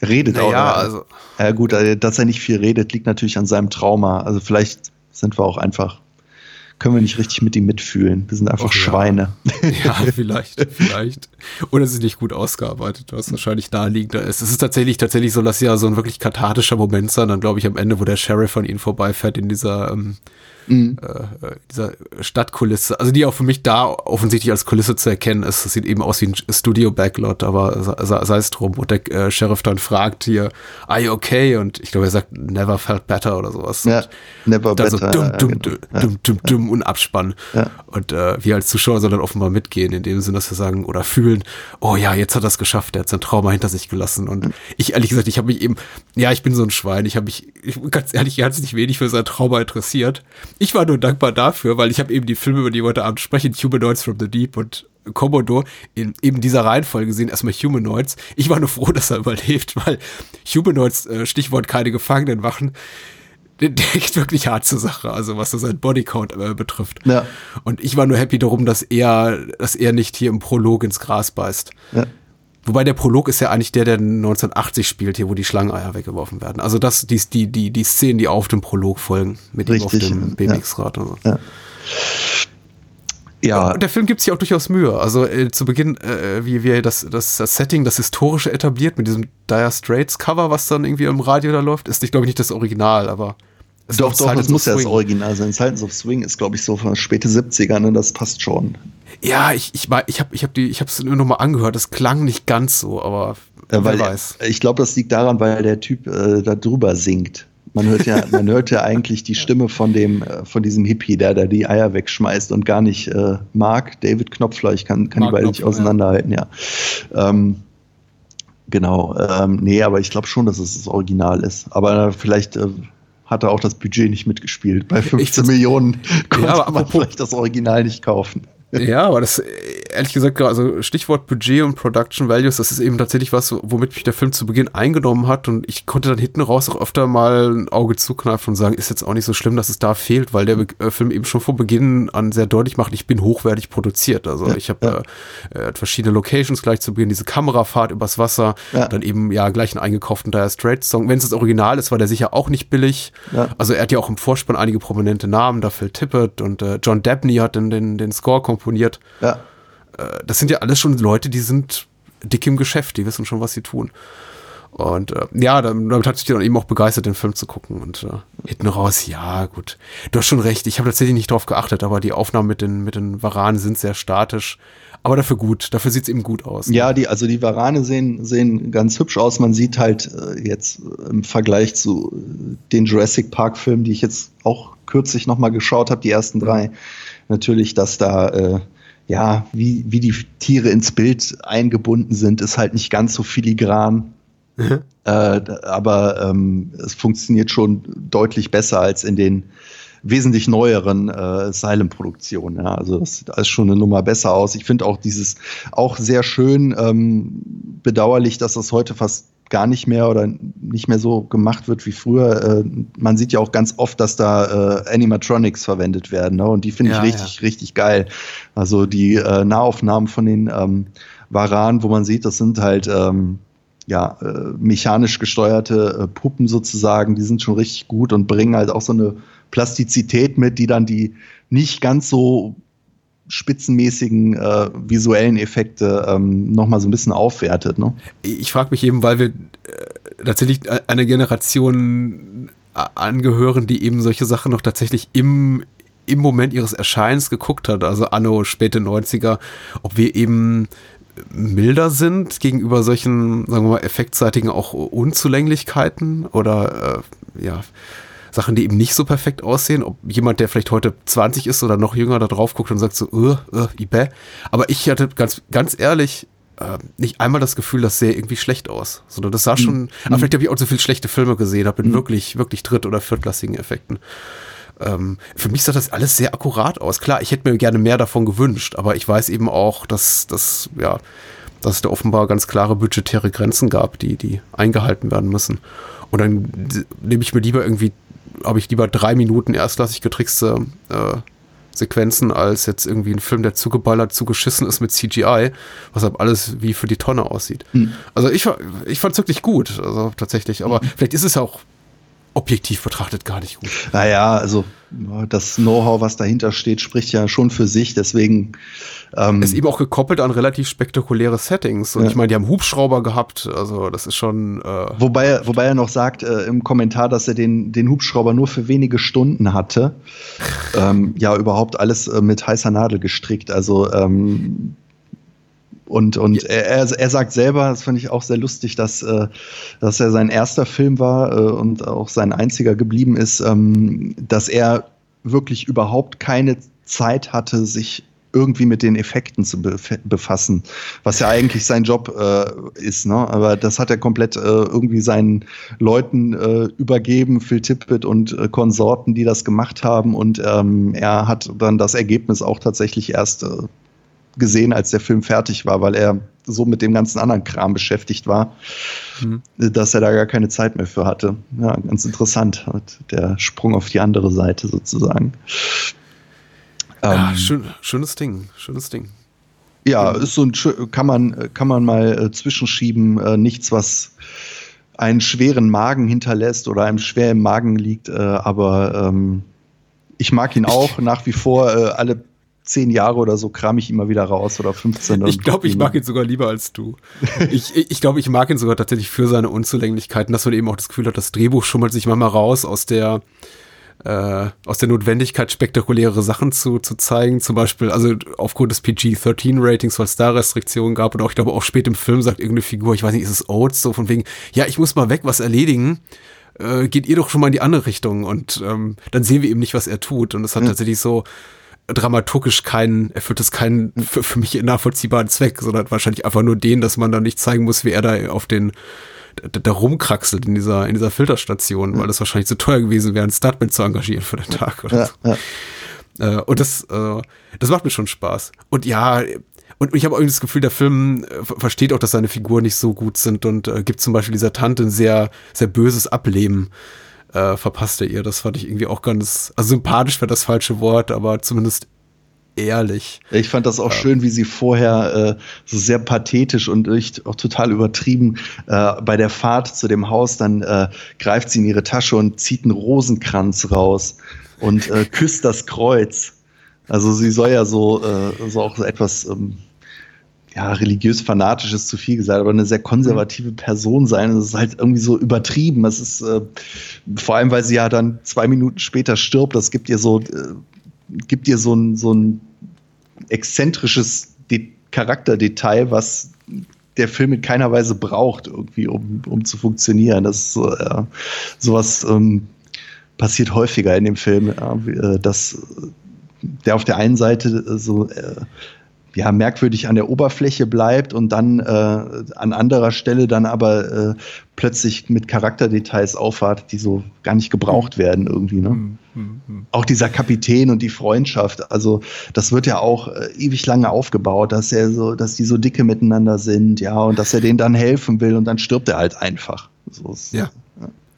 S5: Redet naja, auch. Ja, also. Ja, gut, äh, dass er nicht viel redet, liegt natürlich an seinem Trauma. Also vielleicht sind wir auch einfach können wir nicht richtig mit ihm mitfühlen. Wir sind einfach oh, Schweine.
S4: Ja, vielleicht, vielleicht. Oder es ist nicht gut ausgearbeitet, was wahrscheinlich naheliegender ist. Es ist tatsächlich, tatsächlich so, dass ja so ein wirklich kathartischer Moment sein, dann glaube ich am Ende, wo der Sheriff an ihnen vorbeifährt in dieser, ähm, mhm. äh, dieser Stadtkulisse, also die auch für mich da offensichtlich als Kulisse zu erkennen ist. Das sieht eben aus wie ein Studio-Backlot, aber sei, es drum. Und der äh, Sheriff dann fragt hier, are you okay? Und ich glaube, er sagt, never felt better oder sowas.
S5: Ja, never
S4: dann
S5: better.
S4: so dumm, dumm,
S5: genau.
S4: dumm, dumm, dumm, dumm und Abspann.
S5: Ja.
S4: Und äh, wir als Zuschauer sollen dann offenbar mitgehen, in dem Sinne, dass wir sagen oder fühlen, oh ja, jetzt hat er es geschafft, der hat sein Trauma hinter sich gelassen. Und ich, ehrlich gesagt, ich habe mich eben, ja, ich bin so ein Schwein, ich habe mich, ich, ganz ehrlich, herzlich wenig für sein Trauma interessiert. Ich war nur dankbar dafür, weil ich habe eben die Filme, über die wir heute Abend sprechen, Humanoids from the Deep und Commodore in eben dieser Reihenfolge gesehen, erstmal Humanoids. Ich war nur froh, dass er überlebt, weil Humanoids, äh, Stichwort keine Gefangenen machen, der der geht wirklich hart zur Sache, also was so sein Bodycount äh, betrifft.
S5: Ja.
S4: Und ich war nur happy darum, dass er, dass er nicht hier im Prolog ins Gras beißt.
S5: Ja.
S4: Wobei der Prolog ist ja eigentlich der, der 1980 spielt, hier, wo die Schlangeneier weggeworfen werden. Also das, die, die, die, die Szenen, die auf dem Prolog folgen, mit ihm auf
S5: Richtig,
S4: dem
S5: ja.
S4: BMX-Rad und so.
S5: Ja. Ja,
S4: Und der Film gibt sich auch durchaus Mühe. Also äh, zu Beginn, äh, wie wir das, das, das Setting, das historische etabliert mit diesem Dire Straits Cover, was dann irgendwie im Radio da läuft, ist, ich glaube nicht das Original, aber es
S5: doch, doch,
S4: Silence
S5: das muss ja das. Original sein. Silence of Swing ist, glaube ich, so von späte 70er, ne? Das passt schon.
S4: Ja, ich, ich, mein, ich habe ich hab die, ich habe es nur noch mal angehört. Das klang nicht ganz so, aber
S5: Ja, weil
S4: wer weiß.
S5: Ich glaube, das liegt daran, weil der Typ äh, da drüber singt. Man hört ja, man hört ja eigentlich die Stimme von dem, äh, von diesem Hippie, der da die Eier wegschmeißt und gar nicht äh, Mark, David Knopfler, ich kann, kann die beiden nicht auseinanderhalten, ja. Ähm, genau, ähm, nee, aber ich glaube schon, dass es das Original ist. Aber vielleicht äh, hat er auch das Budget nicht mitgespielt. Bei 15
S4: find's-
S5: Millionen konnte
S4: aber
S5: man vielleicht das Original nicht kaufen.
S4: Ja, aber das, ehrlich gesagt, also Stichwort Budget und Production Values, das ist eben tatsächlich was, womit mich der Film zu Beginn eingenommen hat und ich konnte dann hinten raus auch öfter mal ein Auge zukneifen und sagen, ist jetzt auch nicht so schlimm, dass es da fehlt, weil der Be- äh, Film eben schon vor Beginn an sehr deutlich macht, ich bin hochwertig produziert. Also
S5: Ja,
S4: ich habe
S5: ja.
S4: äh, hat verschiedene Locations gleich zu Beginn, diese Kamerafahrt übers Wasser,
S5: Ja.
S4: dann eben ja gleich einen eingekauften Dire Straits Song. Wenn es das Original ist, war der sicher auch nicht billig. Also er hat ja auch im Vorspann einige prominente Namen, da Phil Tippett und äh, John Dabney hat den, den, den Score komponiert
S5: Ja.
S4: Äh, das sind ja alles schon Leute, die sind dick im Geschäft, die wissen schon, was sie tun. Und äh, ja, damit hat sich dann eben auch begeistert, den Film zu gucken. Und äh, hinten raus, ja, gut. Du hast schon recht, ich habe tatsächlich nicht drauf geachtet, aber die Aufnahmen mit den, mit den Varanen sind sehr statisch. Aber dafür gut, dafür sieht's eben gut aus.
S5: Ja, die, also die Varane sehen, sehen ganz hübsch aus. Man sieht halt äh, jetzt im Vergleich zu äh, den Jurassic Park Filmen, die ich jetzt auch kürzlich nochmal geschaut habe, die ersten drei, natürlich, dass da, äh, ja, wie, wie die Tiere ins Bild eingebunden sind, ist halt nicht ganz so filigran. Äh, d- aber ähm, es funktioniert schon deutlich besser als in den wesentlich neueren äh, Silent-Produktionen. Ja. Also das sieht alles schon eine Nummer besser aus. Ich finde auch dieses auch sehr schön ähm, bedauerlich, dass das heute fast gar nicht mehr oder nicht mehr so gemacht wird wie früher. Äh, man sieht ja auch ganz oft, dass da äh, Animatronics verwendet werden. Ne? Und die finde ich
S4: Ja,
S5: richtig, richtig geil. Also die äh, Nahaufnahmen von den ähm, Varan, wo man sieht, das sind halt ähm, ja, mechanisch gesteuerte Puppen sozusagen, die sind schon richtig gut und bringen halt auch so eine Plastizität mit, die dann die nicht ganz so spitzenmäßigen äh, visuellen Effekte ähm, nochmal so ein bisschen aufwertet. Ne?
S4: Ich frage mich eben, weil wir äh, tatsächlich einer Generation a- angehören, die eben solche Sachen noch tatsächlich im, im Moment ihres Erscheinens geguckt hat, also anno späte 90er, ob wir eben milder sind gegenüber solchen, sagen wir mal, effektseitigen auch Unzulänglichkeiten oder äh, ja, Sachen, die eben nicht so perfekt aussehen. Ob jemand, der vielleicht heute 20 ist oder noch jünger, da drauf guckt und sagt so, uh, uh, Ibe. Aber ich hatte ganz, ganz ehrlich äh, nicht einmal das Gefühl, das sähe irgendwie schlecht aus. Sondern das sah schon, aber vielleicht habe ich auch so viele schlechte Filme gesehen, habe in wirklich, wirklich dritt- oder viertklassigen Effekten. Ähm, für mich sah das alles sehr akkurat aus. Klar, ich hätte mir gerne mehr davon gewünscht, aber ich weiß eben auch, dass, dass, ja, dass es da offenbar ganz klare budgetäre Grenzen gab, die, die eingehalten werden müssen. Und dann d- nehme ich mir lieber irgendwie, habe ich lieber drei Minuten erstklassig getrickste äh, Sequenzen, als jetzt irgendwie ein Film, der zugeballert, zugeschissen ist mit CGI, was halt alles wie für die Tonne aussieht. Also ich, ich fand es wirklich gut, also tatsächlich. Aber vielleicht ist es ja auch objektiv betrachtet gar nicht gut.
S5: Naja, also das Know-how, was dahinter steht, spricht ja schon für sich. Deswegen
S4: ähm, ist eben auch gekoppelt an relativ spektakuläre Settings. Und ja. ich meine, die haben Hubschrauber gehabt. Also das ist schon.
S5: Äh wobei, er, wobei er noch sagt äh, im Kommentar, dass er den, den Hubschrauber nur für wenige Stunden hatte. ähm, ja, überhaupt alles äh, mit heißer Nadel gestrickt. Also ähm, und, und ja. er, er sagt selber, das fand ich auch sehr lustig, dass, äh, dass er sein erster Film war äh, und auch sein einziger geblieben ist, ähm, dass er wirklich überhaupt keine Zeit hatte, sich irgendwie mit den Effekten zu befassen, was ja eigentlich sein Job äh, ist. Ne? Aber das hat er komplett äh, irgendwie seinen Leuten äh, übergeben, Phil Tippett und äh, Konsorten, die das gemacht haben. Und ähm, er hat dann das Ergebnis auch tatsächlich erst äh, gesehen, als der Film fertig war, weil er so mit dem ganzen anderen Kram beschäftigt war, mhm. dass er da gar keine Zeit mehr für hatte. Ja, ganz interessant, der Sprung auf die andere Seite sozusagen.
S4: Ja, ähm, schön, schönes Ding, schönes Ding.
S5: Ja, ist so ein kann man kann man mal äh, zwischenschieben, äh, nichts was einen schweren Magen hinterlässt oder einem schwer im Magen liegt, äh, aber ähm, ich mag ihn auch nach wie vor. Äh, alle zehn Jahre oder so kram ich immer wieder raus oder 15.
S4: Ich glaube, ich mag ihn sogar lieber als du. ich ich glaube, ich mag ihn sogar tatsächlich für seine Unzulänglichkeiten, dass man eben auch das Gefühl hat, das Drehbuch schummelt sich manchmal raus aus der äh, aus der Notwendigkeit, spektakuläre Sachen zu, zu zeigen. Zum Beispiel, also aufgrund des PG-13-Ratings, weil es da Restriktionen gab und auch, ich glaube, auch spät im Film sagt irgendeine Figur, ich weiß nicht, ist es Oates, so von wegen, ja, ich muss mal weg, was erledigen. Äh, geht ihr doch schon mal in die andere Richtung und ähm, dann sehen wir eben nicht, was er tut. Und das hat ja. tatsächlich so, dramaturgisch keinen, erfüllt es keinen für, für mich nachvollziehbaren Zweck, sondern wahrscheinlich einfach nur den, dass man da nicht zeigen muss, wie er da auf den da, da rumkraxelt in dieser, in dieser Filterstation, weil das wahrscheinlich zu teuer gewesen wäre, einen Stuntman zu engagieren für den Tag oder ja, so. Ja. Äh, und das, äh, das macht mir schon Spaß. Und ja, und ich habe irgendwie das Gefühl, der Film äh, versteht auch, dass seine Figuren nicht so gut sind und äh, gibt zum Beispiel dieser Tante ein sehr, sehr böses Ableben äh, verpasste ihr. Das fand ich irgendwie auch ganz, also sympathisch wäre das falsche Wort, aber zumindest ehrlich.
S5: Ich fand das auch ähm. schön, wie sie vorher äh, so sehr pathetisch und echt auch total übertrieben äh, bei der Fahrt zu dem Haus, dann äh, greift sie in ihre Tasche und zieht einen Rosenkranz raus und äh, küsst das Kreuz. Also sie soll ja so, äh, so auch so etwas ähm, ja, religiös fanatisch ist zu viel gesagt, aber eine sehr konservative mhm. Person sein. Das ist halt irgendwie so übertrieben. Das ist äh, vor allem, weil sie ja dann zwei Minuten später stirbt. Das gibt ihr so, äh, gibt ihr so ein, so ein exzentrisches De Charakterdetail, was der Film in keiner Weise braucht, irgendwie, um, um zu funktionieren. Das ist so, äh, sowas ähm, passiert häufiger in dem Film, äh, dass der auf der einen Seite so äh, ja, merkwürdig an der Oberfläche bleibt und dann äh, an anderer Stelle dann aber äh, plötzlich mit Charakterdetails aufwartet, die so gar nicht gebraucht mhm. werden irgendwie. Ne? Mhm. Mhm. Auch dieser Kapitän und die Freundschaft, also das wird ja auch äh, ewig lange aufgebaut, dass er so, dass die so dicke miteinander sind, ja, und dass er denen dann helfen will und dann stirbt er halt einfach. So,
S4: ja. ja.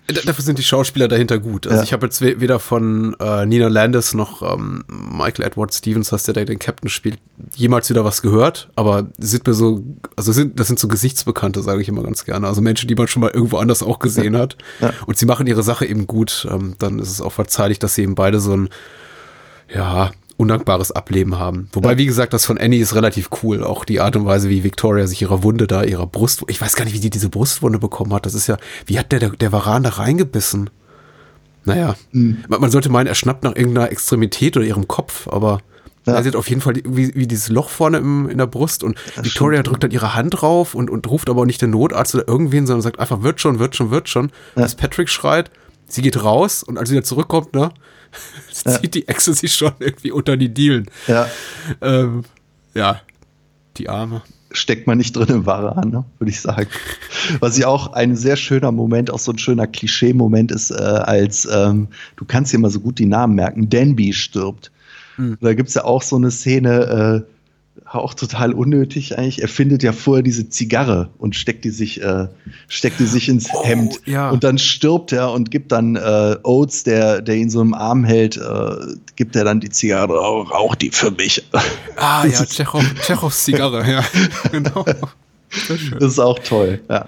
S4: Dafür sind die Schauspieler dahinter gut. Also ja. ich habe jetzt weder von äh, Nina Landis noch ähm, Michael Edward Stevens, was der da den Captain spielt, jemals wieder was gehört. Aber sind mir so, also sind, das sind so Gesichtsbekannte, sage ich immer ganz gerne. Also Menschen, die man schon mal irgendwo anders auch gesehen hat. Ja. Und sie machen ihre Sache eben gut. Ähm, dann ist es auch verzeihlich, dass sie eben beide so ein, ja, undankbares Ableben haben. Wobei, ja. wie gesagt, das von Annie ist relativ cool. Auch die Art und Weise, wie Victoria sich ihrer Wunde da, ihrer Brust, ich weiß gar nicht, wie sie diese Brustwunde bekommen hat. Das ist ja, wie hat der, der, der Varan da reingebissen? Naja, mhm. man sollte meinen, er schnappt nach irgendeiner Extremität oder ihrem Kopf, aber ja. er sieht auf jeden Fall wie, wie dieses Loch vorne im, in der Brust und das Victoria stimmt. drückt dann ihre Hand drauf und, und ruft aber auch nicht den Notarzt oder irgendwen, sondern sagt einfach, wird schon, wird schon, wird schon. Ja. Bis Patrick schreit, sie geht raus und als sie wieder zurückkommt, ne, ja. zieht die Echse sich schon irgendwie unter die Dielen.
S5: Ja.
S4: Ähm, ja, die Arme.
S5: Steckt man nicht drin im Waran, ne? würde ich sagen. Was ja auch ein sehr schöner Moment, auch so ein schöner Klischee-Moment ist, äh, als ähm, du kannst dir mal so gut die Namen merken, Danby stirbt. Mhm. Da gibt es ja auch so eine Szene, äh, auch total unnötig eigentlich. Er findet ja vorher diese Zigarre und steckt die sich, äh, steckt die sich ins oh, Hemd.
S4: Ja.
S5: Und dann stirbt er und gibt dann äh, Oates, der, der ihn so im Arm hält, äh, gibt er dann die Zigarre, oh, rauch die für mich.
S4: Ah ja, Tschechow, Tschechows Zigarre, ja. genau.
S5: Das ist auch toll, ja.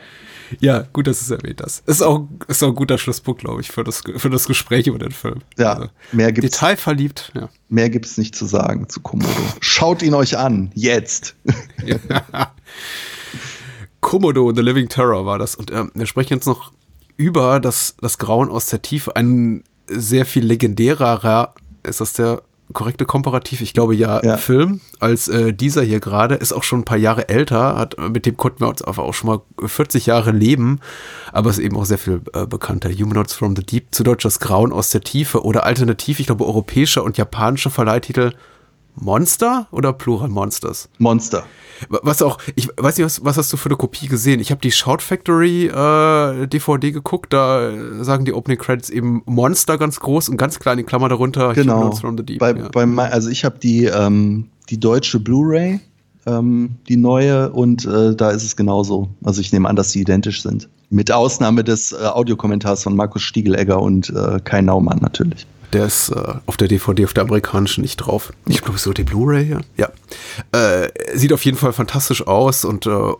S4: Ja, gut, dass du es erwähnt hast. Ist auch, ist auch ein guter Schlusspunkt, glaube ich, für das, für das Gespräch über den Film.
S5: Ja,
S4: also,
S5: mehr gibt's,
S4: Detailverliebt, ja.
S5: Mehr gibt's nicht zu sagen zu Komodo. Schaut ihn euch an, jetzt.
S4: Komodo, The Living Terror war das. Und äh, wir sprechen jetzt noch über das, das Grauen aus der Tiefe. Ein sehr viel legendärerer, ist das der korrekte Komparativ, ich glaube ja,
S5: Ja.
S4: Film als äh, dieser hier gerade, ist auch schon ein paar Jahre älter, hat, mit dem konnten wir uns einfach auch schon mal 40 Jahre leben, aber ist eben auch sehr viel äh, bekannter. Humanoids from the Deep, zu Deutsch das Grauen aus der Tiefe oder alternativ, ich glaube, europäischer und japanischer Verleihtitel Monster oder Plural Monsters?
S5: Monster.
S4: Was auch, ich weiß nicht, was, was hast du für eine Kopie gesehen? Ich habe die Shout Factory äh, DVD geguckt, da sagen die Opening Credits eben Monster ganz groß und ganz klein in Klammer darunter
S5: Genau.
S4: Deep.
S5: Bei,
S4: ja.
S5: bei, also ich habe die, ähm, die deutsche Blu-ray, ähm, die neue, und äh, da ist es genauso. Also ich nehme an, dass sie identisch sind. Mit Ausnahme des äh, Audiokommentars von Markus Stiegelegger und äh, Kai Naumann natürlich.
S4: Der ist äh, auf der DVD, auf der amerikanischen nicht drauf. Ich glaube, so die Blu-ray hier. Ja. Äh, sieht auf jeden Fall fantastisch aus und äh,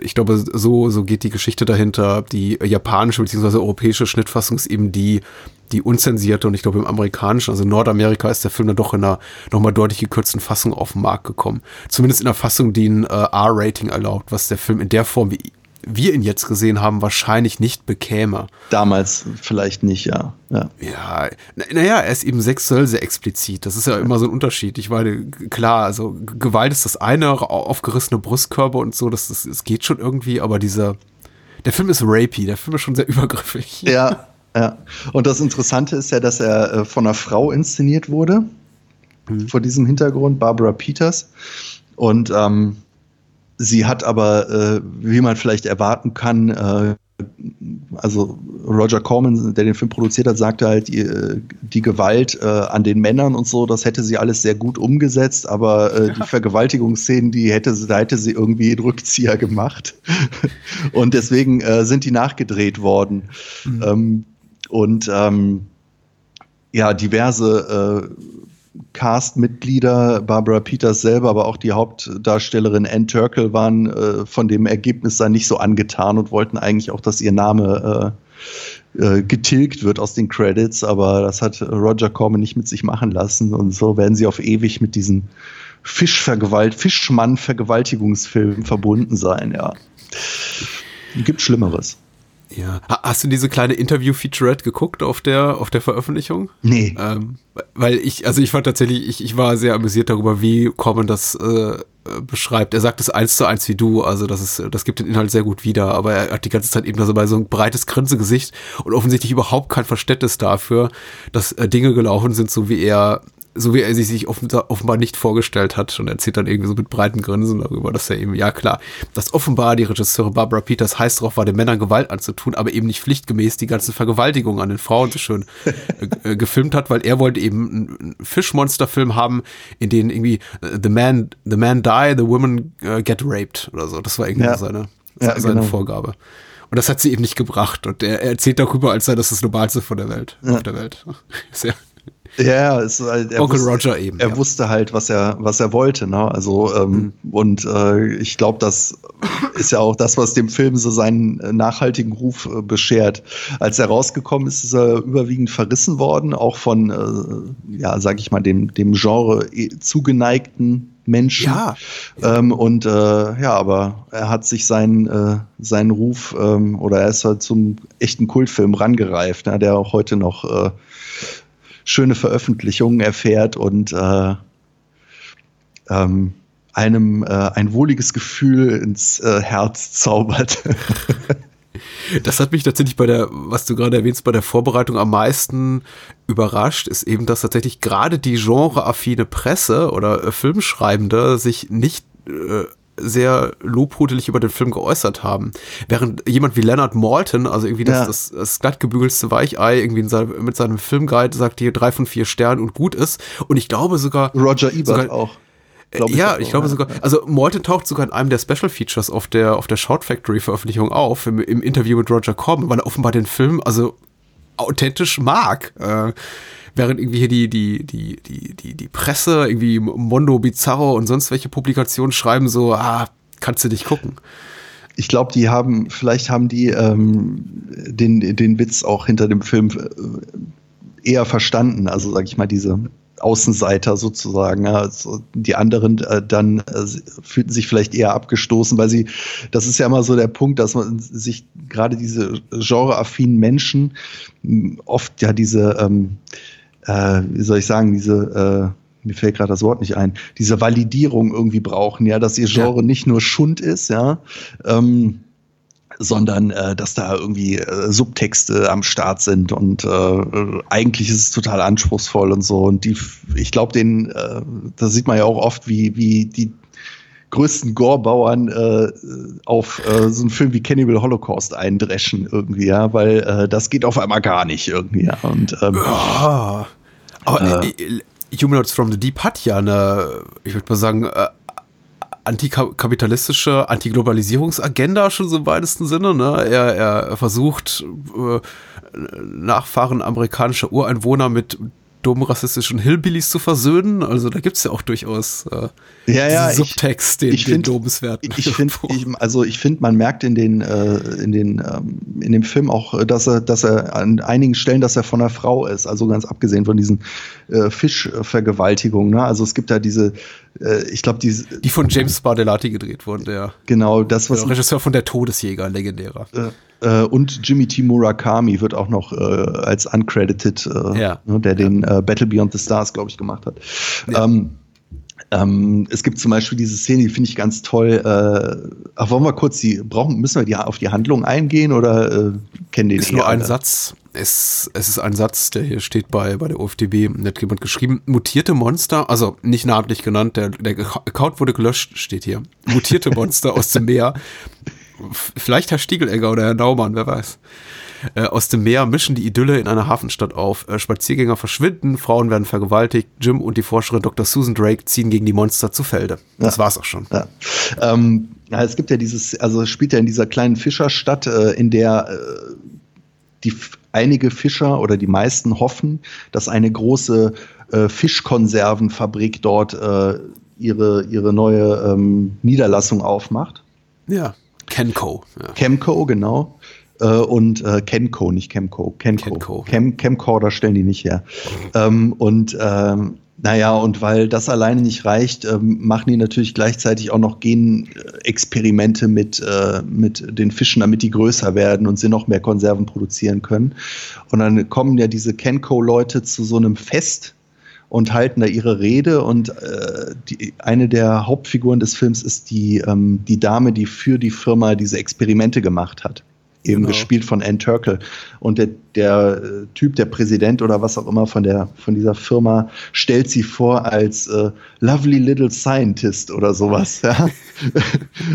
S4: ich glaube, so, so geht die Geschichte dahinter. Die japanische bzw. europäische Schnittfassung ist eben die, die unzensierte und ich glaube im amerikanischen, also in Nordamerika ist der Film dann doch in einer nochmal deutlich gekürzten Fassung auf den Markt gekommen. Zumindest in einer Fassung, die ein äh, R-Rating erlaubt, was der Film in der Form, wie wir ihn jetzt gesehen haben, wahrscheinlich nicht bekäme.
S5: Damals vielleicht nicht, ja. ja.
S4: Ja, na- naja, er ist eben sexuell sehr explizit. Das ist ja immer so ein Unterschied. Ich meine, klar, also Gewalt ist das eine, au- aufgerissene Brustkörper und so, das, das, das geht schon irgendwie, aber dieser, der Film ist rapey, der Film ist schon sehr übergriffig.
S5: Ja, ja. Und das Interessante ist ja, dass er äh, von einer Frau inszeniert wurde. Vor diesem Hintergrund, Barbara Peters. Und ähm, sie hat aber, äh, wie man vielleicht erwarten kann, äh, also Roger Corman, der den Film produziert hat, sagte halt, die, die Gewalt äh, an den Männern und so, das hätte sie alles sehr gut umgesetzt, aber äh, die Vergewaltigungsszenen, die hätte sie, da hätte sie irgendwie einen Rückzieher gemacht. und deswegen äh, sind die nachgedreht worden. Ähm, und ähm, ja, diverse äh, Cast-Mitglieder, Barbara Peters selber, aber auch die Hauptdarstellerin Ann Turkel waren äh, von dem Ergebnis da nicht so angetan und wollten eigentlich auch, dass ihr Name äh, äh, getilgt wird aus den Credits, aber das hat Roger Corman nicht mit sich machen lassen und so werden sie auf ewig mit diesen Fischvergewalt, Fischmann-Vergewaltigungsfilmen verbunden sein, ja. Gibt Schlimmeres.
S4: Ja. Ha- Hast du diese kleine Interview-Featurette geguckt auf der, auf der Veröffentlichung?
S5: Nee.
S4: Ähm, weil ich, also ich war tatsächlich, ich, ich war sehr amüsiert darüber, wie Common das äh, beschreibt. Er sagt es eins zu eins wie du, also das ist, das gibt den Inhalt sehr gut wieder, aber er hat die ganze Zeit eben so bei so ein breites Grinsegesicht und offensichtlich überhaupt kein Verständnis dafür, dass äh, Dinge gelaufen sind, so wie er so wie er sich sich offen, offenbar nicht vorgestellt hat und erzählt dann irgendwie so mit breiten Grinsen darüber, dass er eben, ja klar, dass offenbar die Regisseurin Barbara Peters heiß drauf war, den Männern Gewalt anzutun, aber eben nicht pflichtgemäß die ganzen Vergewaltigungen an den Frauen so schön äh, äh, gefilmt hat, weil er wollte eben einen, Fischmonsterfilm haben, in denen irgendwie äh, the man, the man die, the woman äh, get raped oder so. Das war irgendwie
S5: Ja.
S4: seine,
S5: Ja,
S4: seine
S5: genau.
S4: Vorgabe. Und das hat sie eben nicht gebracht. Und er, er erzählt darüber, als sei das das Normalste von der Welt, auf der Welt. Sehr,
S5: Ja, es, ist halt- er
S4: Onkel
S5: wusste,
S4: Roger eben,
S5: Er
S4: ja.
S5: wusste halt, was er, was er wollte. Ne? Also ähm, und äh, ich glaube, das ist ja auch das, was dem Film so seinen äh, nachhaltigen Ruf äh, beschert. Als er rausgekommen ist, ist er überwiegend verrissen worden, auch von, äh, ja, sag ich mal, dem dem Genre eh zugeneigten Menschen.
S4: Ja.
S5: Ähm, und äh, ja, aber er hat sich seinen, äh, seinen Ruf ähm, oder er ist halt zum echten Kultfilm rangereift, ne, der auch heute noch äh, schöne Veröffentlichungen erfährt und äh, ähm, einem äh, ein wohliges Gefühl ins äh, Herz zaubert.
S4: Das hat mich tatsächlich bei der, was du gerade erwähnst, bei der Vorbereitung am meisten überrascht, ist eben, dass tatsächlich gerade die genreaffine Presse oder äh, Filmschreibende sich nicht äh, sehr lobhudelig über den Film geäußert haben. Während jemand wie Leonard Malton, also irgendwie das,
S5: Ja.
S4: das, das glattgebügelste Weichei, irgendwie in seinem, mit seinem Filmguide sagt hier drei von vier Sternen und gut ist. Und ich glaube sogar.
S5: Roger Ebert
S4: sogar,
S5: auch.
S4: Äh,
S5: Glaub
S4: ja,
S5: auch,
S4: ich glaube
S5: ja.
S4: sogar, also Malton taucht sogar in einem der Special Features auf der, auf der Shout Factory Veröffentlichung auf, im, im Interview mit Roger Corman, weil er offenbar den Film also authentisch mag. Äh, während irgendwie hier die, die, die, die, die, die Presse, irgendwie Mondo Bizarro und sonst welche Publikationen schreiben so, ah, kannst du nicht gucken.
S5: ich glaube, die haben, vielleicht haben die ähm, den, den Witz auch hinter dem Film äh, eher verstanden. Also, sag ich mal, diese Außenseiter sozusagen. Also die anderen äh, dann äh, fühlten sich vielleicht eher abgestoßen, weil sie, das ist ja immer so der Punkt, dass man sich gerade diese genreaffinen Menschen oft ja diese, ähm, äh, wie soll ich sagen, diese äh, mir fällt gerade das Wort nicht ein, diese Validierung irgendwie brauchen, ja, dass ihr Genre ja. nicht nur Schund ist, ja, ähm, sondern äh, dass da irgendwie äh, Subtexte am Start sind und äh, eigentlich ist es total anspruchsvoll und so und die ich glaube den äh, da sieht man ja auch oft wie wie die größten Gorebauern äh, auf äh, so einen Film wie Cannibal Holocaust eindreschen irgendwie ja weil äh, das geht auf einmal gar nicht irgendwie ja und ähm,
S4: ja. Aber äh, äh Humanoids from the Deep hat ja eine, ich würde mal sagen, äh, antikapitalistische, Antiglobalisierungsagenda schon so im weitesten Sinne. Ne? Er, er versucht, äh, Nachfahren amerikanischer Ureinwohner mit dummen rassistischen Hillbillies zu versöhnen. Also da gibt es ja auch durchaus äh,
S5: ja, ja,
S4: Subtext, den,
S5: ich,
S4: den Lobenswerten.
S5: Ich finde, also ich finde, man merkt in den, äh, in den, ähm, in dem Film auch, dass er, dass er an einigen Stellen, dass er von einer Frau ist. Also ganz abgesehen von diesen äh, Fischvergewaltigungen. Ne? Also es gibt da diese, äh, ich glaube, diese.
S4: Die von James Bardelati gedreht wurden, der.
S5: Genau, das was.
S4: Der Regisseur von der Todesjäger, legendärer.
S5: Äh, äh, und Jimmy T. Murakami wird auch noch äh, als uncredited, äh, ja. ne, der den Battle Beyond the Stars, glaube ich, gemacht hat. Ja. Ähm, ähm, es gibt zum Beispiel diese Szene, die finde ich ganz toll. Äh, ach, wollen wir kurz die, brauchen, müssen wir die, auf die Handlung eingehen oder äh, kennen den
S4: Ist nur ein Satz. Es, es ist ein Satz, der hier steht bei, bei der OFDB, hat jemand geschrieben. Mutierte Monster, also nicht namentlich genannt, der, der Account wurde gelöscht, steht hier. Mutierte Monster aus dem Meer vielleicht Herr Stiegelegger oder Herr Naumann, wer weiß. Äh, aus dem Meer mischen die Idylle in einer Hafenstadt auf. Äh, Spaziergänger verschwinden, Frauen werden vergewaltigt, Jim und die Forscherin Dr. Susan Drake ziehen gegen die Monster zu Felde. Das ja. war's auch schon.
S5: Ja. Ähm, ja, es gibt ja dieses, also es spielt ja in dieser kleinen Fischerstadt, äh, in der äh, die einige Fischer oder die meisten hoffen, dass eine große äh, Fischkonservenfabrik dort ihre, ihre neue ähm, Niederlassung aufmacht.
S4: Ja. Kenco.
S5: Ja. Chemco, genau. Äh, und äh, Kenco, nicht Chemco. Kenco. Kenco. Chem, Chemcorder stellen die nicht her. Ähm, und ähm, naja, und weil das alleine nicht reicht, ähm, machen die natürlich gleichzeitig auch noch Genexperimente mit, äh, mit den Fischen, damit die größer werden und sie noch mehr Konserven produzieren können. Und dann kommen ja diese Kenco-Leute zu so einem Fest und halten da ihre Rede. Und äh, die, eine der Hauptfiguren des Films ist die, ähm, die Dame, die für die Firma diese Experimente gemacht hat. Eben genau. gespielt von Ann Turkel. Und der, der äh, Typ, der Präsident oder was auch immer von, der, von dieser Firma, stellt sie vor als äh, Lovely Little Scientist oder sowas. Ja?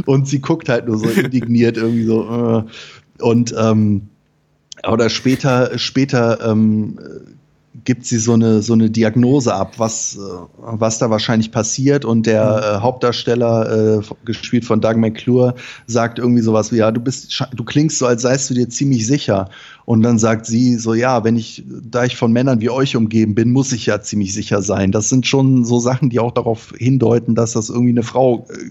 S5: und sie guckt halt nur so indigniert irgendwie so. Äh, und ähm, oder später, später ähm, gibt sie so eine, so eine Diagnose ab, was, äh, was da wahrscheinlich passiert. Und der mhm. äh, Hauptdarsteller, äh, gespielt von Doug McClure, sagt irgendwie sowas wie, ja, du bist, du klingst so, als seist du dir ziemlich sicher. Und dann sagt sie so, ja, wenn ich, da ich von Männern wie euch umgeben bin, muss ich ja ziemlich sicher sein. Das sind schon so Sachen, die auch darauf hindeuten, dass das irgendwie eine Frau äh,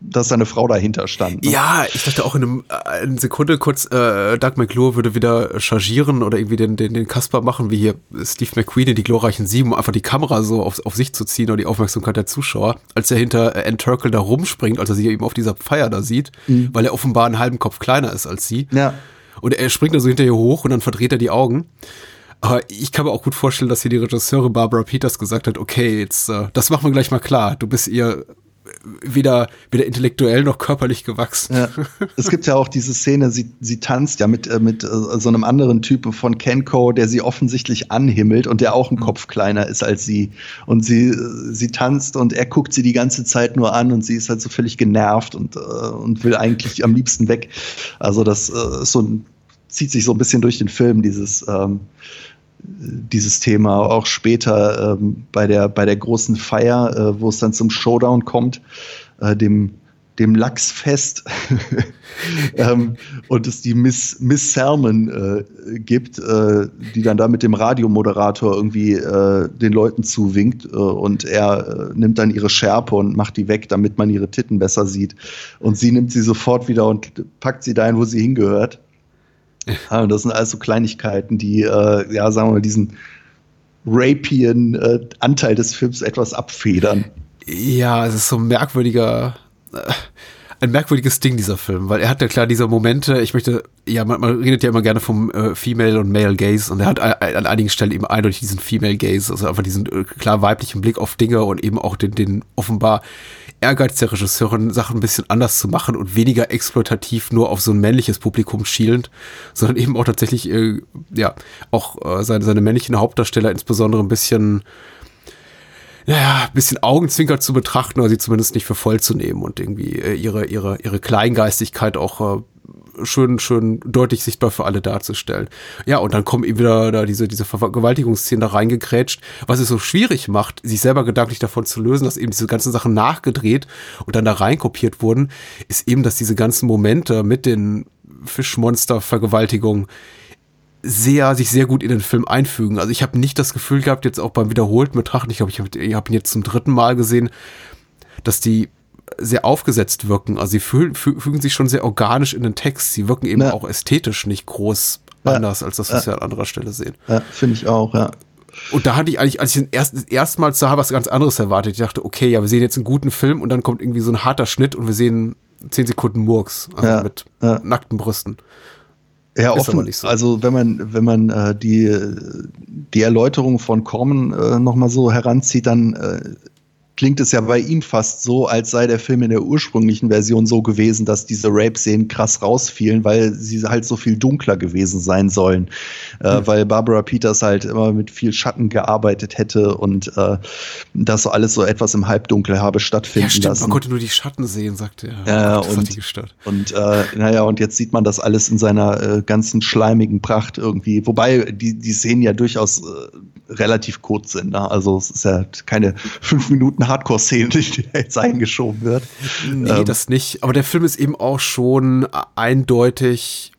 S5: dass da eine Frau dahinter stand.
S4: Ne? Ja, ich dachte auch in einem, äh, eine Sekunde kurz, äh, Doug McClure würde wieder chargieren oder irgendwie den, den, den Kasper machen, wie hier Steve McQueen in die glorreichen Sieben, um einfach die Kamera so auf, auf sich zu ziehen oder die Aufmerksamkeit der Zuschauer, als er hinter Ann Turkel da rumspringt, als er sie eben auf dieser Feier da sieht, mhm. weil er offenbar einen halben Kopf kleiner ist als sie.
S5: Ja.
S4: Und er springt da so hinter ihr hoch und dann verdreht er die Augen. Aber ich kann mir auch gut vorstellen, dass hier die Regisseurin Barbara Peters gesagt hat, okay, jetzt, äh, das machen wir gleich mal klar. Du bist ihr weder, weder intellektuell noch körperlich gewachsen.
S5: Ja. Es gibt ja auch diese Szene, sie, sie tanzt ja mit, äh, mit äh, so einem anderen Typen von Kenko, der sie offensichtlich anhimmelt und der auch ein mhm. Kopf kleiner ist als sie. Und sie, äh, sie tanzt und er guckt sie die ganze Zeit nur an und sie ist halt so völlig genervt und, und will eigentlich am liebsten weg. Also das ist so ein, zieht sich so ein bisschen durch den Film, dieses ähm, dieses Thema auch später ähm, bei, der, bei der großen Feier, äh, wo es dann zum Showdown kommt, äh, dem, dem Lachsfest ähm, und es die Miss, Miss Sermon äh, gibt, äh, die dann da mit dem Radiomoderator irgendwie äh, den Leuten zuwinkt äh, und er nimmt dann ihre Schärpe und macht die weg, damit man ihre Titten besser sieht. Und sie nimmt sie sofort wieder und packt sie dahin, wo sie hingehört. Ja. das sind also Kleinigkeiten, die, äh, ja, sagen wir mal, diesen rapien Anteil des Films etwas abfedern.
S4: Ja, es ist so ein merkwürdiger, äh, ein merkwürdiges Ding, dieser Film, weil er hat ja klar diese Momente, ich möchte, ja, man, man redet ja immer gerne vom äh, Female und Male Gaze und er hat an einigen Stellen eben eindeutig diesen Female Gaze, also einfach diesen äh, klar weiblichen Blick auf Dinge und eben auch den, den offenbar Ehrgeiz der Regisseurin, Sachen ein bisschen anders zu machen und weniger exploitativ nur auf so ein männliches Publikum schielend, sondern eben auch tatsächlich, äh, ja, auch äh, seine, seine männlichen Hauptdarsteller insbesondere ein bisschen naja, ein bisschen Augenzwinker zu betrachten oder sie zumindest nicht für voll zu nehmen und irgendwie äh, ihre, ihre, ihre Kleingeistigkeit auch äh, schön, schön deutlich sichtbar für alle darzustellen. Ja, und dann kommen eben wieder da diese, diese Vergewaltigungsszene da reingekrätscht, was es so schwierig macht, sich selber gedanklich davon zu lösen, dass eben diese ganzen Sachen nachgedreht und dann da reinkopiert wurden, ist eben, dass diese ganzen Momente mit den Fischmonster-Vergewaltigungen sehr, sich sehr gut in den Film einfügen. Also ich habe nicht das Gefühl gehabt, jetzt auch beim wiederholten Betrachten, ich glaube, ich habe hab ihn jetzt zum dritten Mal gesehen, dass die sehr aufgesetzt wirken. Also sie fügen, fügen sich schon sehr organisch in den Text. Sie wirken eben ja. auch ästhetisch nicht groß ja. anders, als das, was ja. wir an anderer Stelle sehen.
S5: Ja, finde ich auch, ja.
S4: Und da hatte ich eigentlich, als ich den ersten, erstmals sah, was ganz anderes erwartet. Ich dachte, okay, ja, wir sehen jetzt einen guten Film und dann kommt irgendwie so ein harter Schnitt und wir sehen zehn Sekunden Murks, also mit nackten Brüsten.
S5: Ja, offen. So. Also wenn man wenn man äh, die die Erläuterung von Corman äh, noch mal so heranzieht, dann äh, klingt es ja bei ihm fast so, als sei der Film in der ursprünglichen Version so gewesen, dass diese Rape-Szenen krass rausfielen, weil sie halt so viel dunkler gewesen sein sollen. Äh, mhm. Weil Barbara Peters halt immer mit viel Schatten gearbeitet hätte und äh, das so alles so etwas im Halbdunkel habe stattfinden ja, stimmt, lassen.
S4: Man konnte nur die Schatten sehen, sagte
S5: er. Ja, oh, und, und äh, naja, und jetzt sieht man das alles in seiner äh, ganzen schleimigen Pracht irgendwie. Wobei die, die Szenen ja durchaus äh, relativ kurz sind. Ne? Also es ist ja keine fünf Minuten Hardcore-Szene, die da jetzt eingeschoben wird.
S4: Nee, ähm, das nicht. Aber der Film ist eben auch schon eindeutig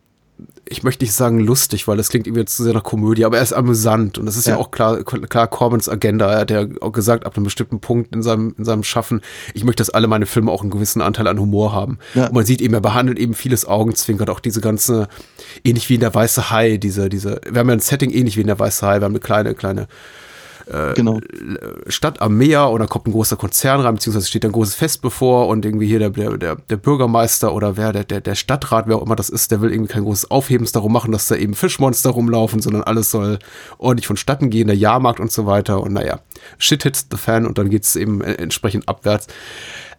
S4: ich möchte nicht sagen lustig, weil das klingt irgendwie zu sehr nach Komödie, aber er ist amüsant und das ist ja, ja auch klar, klar Corbins Agenda. Er hat ja auch gesagt, ab einem bestimmten Punkt in seinem, in seinem Schaffen, ich möchte, dass alle meine Filme auch einen gewissen Anteil an Humor haben. Ja. Und man sieht eben, er behandelt eben vieles Augenzwinkert, auch diese ganze, ähnlich wie in der Weiße Hai, diese, diese, wir haben ja ein Setting ähnlich wie in der Weiße Hai, wir haben eine kleine, kleine äh, genau. Stadt am Meer und da kommt ein großer Konzern rein, beziehungsweise steht ein großes Fest bevor und irgendwie hier der, der, der Bürgermeister oder wer, der, der, der Stadtrat, wer auch immer das ist, der will irgendwie kein großes Aufhebens darum machen, dass da eben Fischmonster rumlaufen, sondern alles soll ordentlich vonstatten gehen, der Jahrmarkt und so weiter und naja, shit hits the fan und dann geht's eben entsprechend abwärts.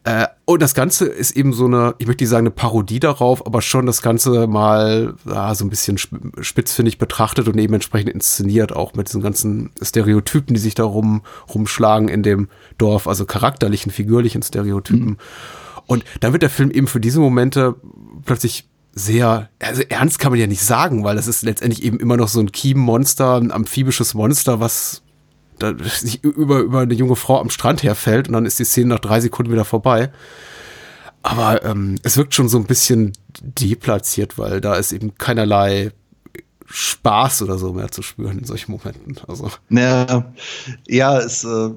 S4: Äh, und das Ganze ist eben so eine, ich möchte nicht sagen eine Parodie darauf, aber schon das Ganze mal ja, so ein bisschen spitzfindig betrachtet und eben entsprechend inszeniert, auch mit diesen ganzen Stereotypen, die sich da rum, rumschlagen in dem Dorf, also charakterlichen, figürlichen Stereotypen. Mhm. Und dann wird der Film eben für diese Momente plötzlich sehr, also ernst kann man ja nicht sagen, weil das ist letztendlich eben immer noch so ein Kiem-Monster, ein amphibisches Monster, was da sich über, über eine junge Frau am Strand herfällt und dann ist die Szene nach drei Sekunden wieder vorbei. Aber ähm, es wirkt schon so ein bisschen deplatziert, weil da ist eben keinerlei Spaß oder so mehr zu spüren in solchen Momenten. Also.
S5: Ja, ja es äh,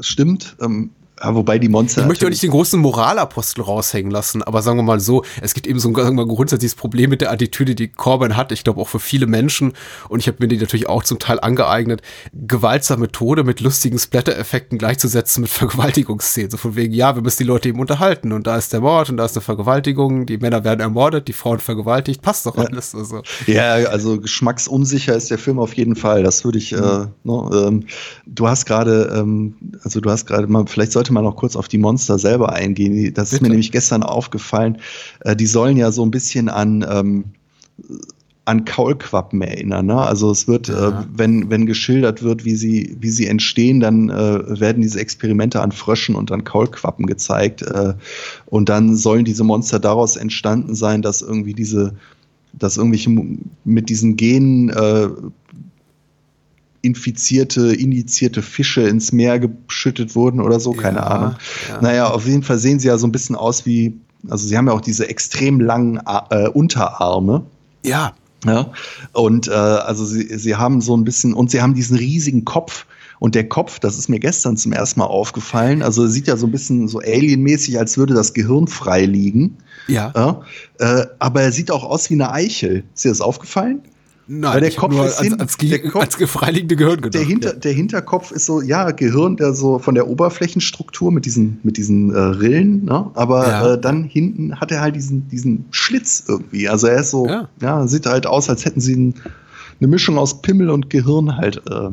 S5: stimmt. Ähm, ja, wobei die Monster.
S4: Ich möchte auch nicht den großen Moralapostel raushängen lassen, aber sagen wir mal so, es gibt eben so ein sagen wir, grundsätzliches Problem mit der Attitüde, die Corbin hat. Ich glaube auch für viele Menschen, und ich habe mir die natürlich auch zum Teil angeeignet, gewaltsame Methode mit lustigen Splatter-Effekten gleichzusetzen mit Vergewaltigungsszenen. So von wegen, ja, wir müssen die Leute eben unterhalten und da ist der Mord und da ist eine Vergewaltigung, die Männer werden ermordet, die Frauen vergewaltigt, passt doch alles.
S5: Also. Ja, also geschmacksunsicher ist der Film auf jeden Fall. Das würde ich, mhm. äh, no, ne, ähm, du hast gerade, ähm, also du hast gerade mal, vielleicht sollte mal noch kurz auf die Monster selber eingehen. Das Bitte? ist mir nämlich gestern aufgefallen. Äh, die sollen ja so ein bisschen an ähm, an Kaulquappen erinnern. Ne? Also es wird, äh, ja. äh, wenn, wenn geschildert wird, wie sie, wie sie entstehen, dann äh, werden diese Experimente an Fröschen und an Kaulquappen gezeigt. Äh, und dann sollen diese Monster daraus entstanden sein, dass irgendwie diese, dass irgendwelche mit diesen Genen äh, infizierte, injizierte Fische ins Meer geschüttet wurden oder so, keine ja, Ahnung. Ja. Naja, auf jeden Fall sehen sie ja so ein bisschen aus wie, Also sie haben ja auch diese extrem langen äh, Unterarme.
S4: Ja.
S5: Ja. Und äh, also sie, sie haben so ein bisschen, und sie haben diesen riesigen Kopf. Und der Kopf, das ist mir gestern zum ersten Mal aufgefallen, also sieht ja so ein bisschen so alienmäßig, als würde das Gehirn frei liegen.
S4: Ja.
S5: ja äh, aber er sieht auch aus wie eine Eichel. Ist dir das aufgefallen?
S4: Nein,
S5: Weil der Kopf
S4: nur
S5: ist
S4: als,
S5: hin-
S4: als,
S5: der Kopf-
S4: als freiliegende Gehirn gedacht.
S5: Der, Hinter,
S4: ja.
S5: der Hinterkopf ist so, ja, Gehirn, der so von der Oberflächenstruktur mit diesen, mit diesen äh, Rillen, ne? aber
S4: Ja.
S5: äh, dann hinten hat er halt diesen, diesen Schlitz irgendwie. Also er ist so,
S4: Ja.
S5: ja, sieht halt aus, als hätten sie ein, eine Mischung aus Pimmel und Gehirn halt äh,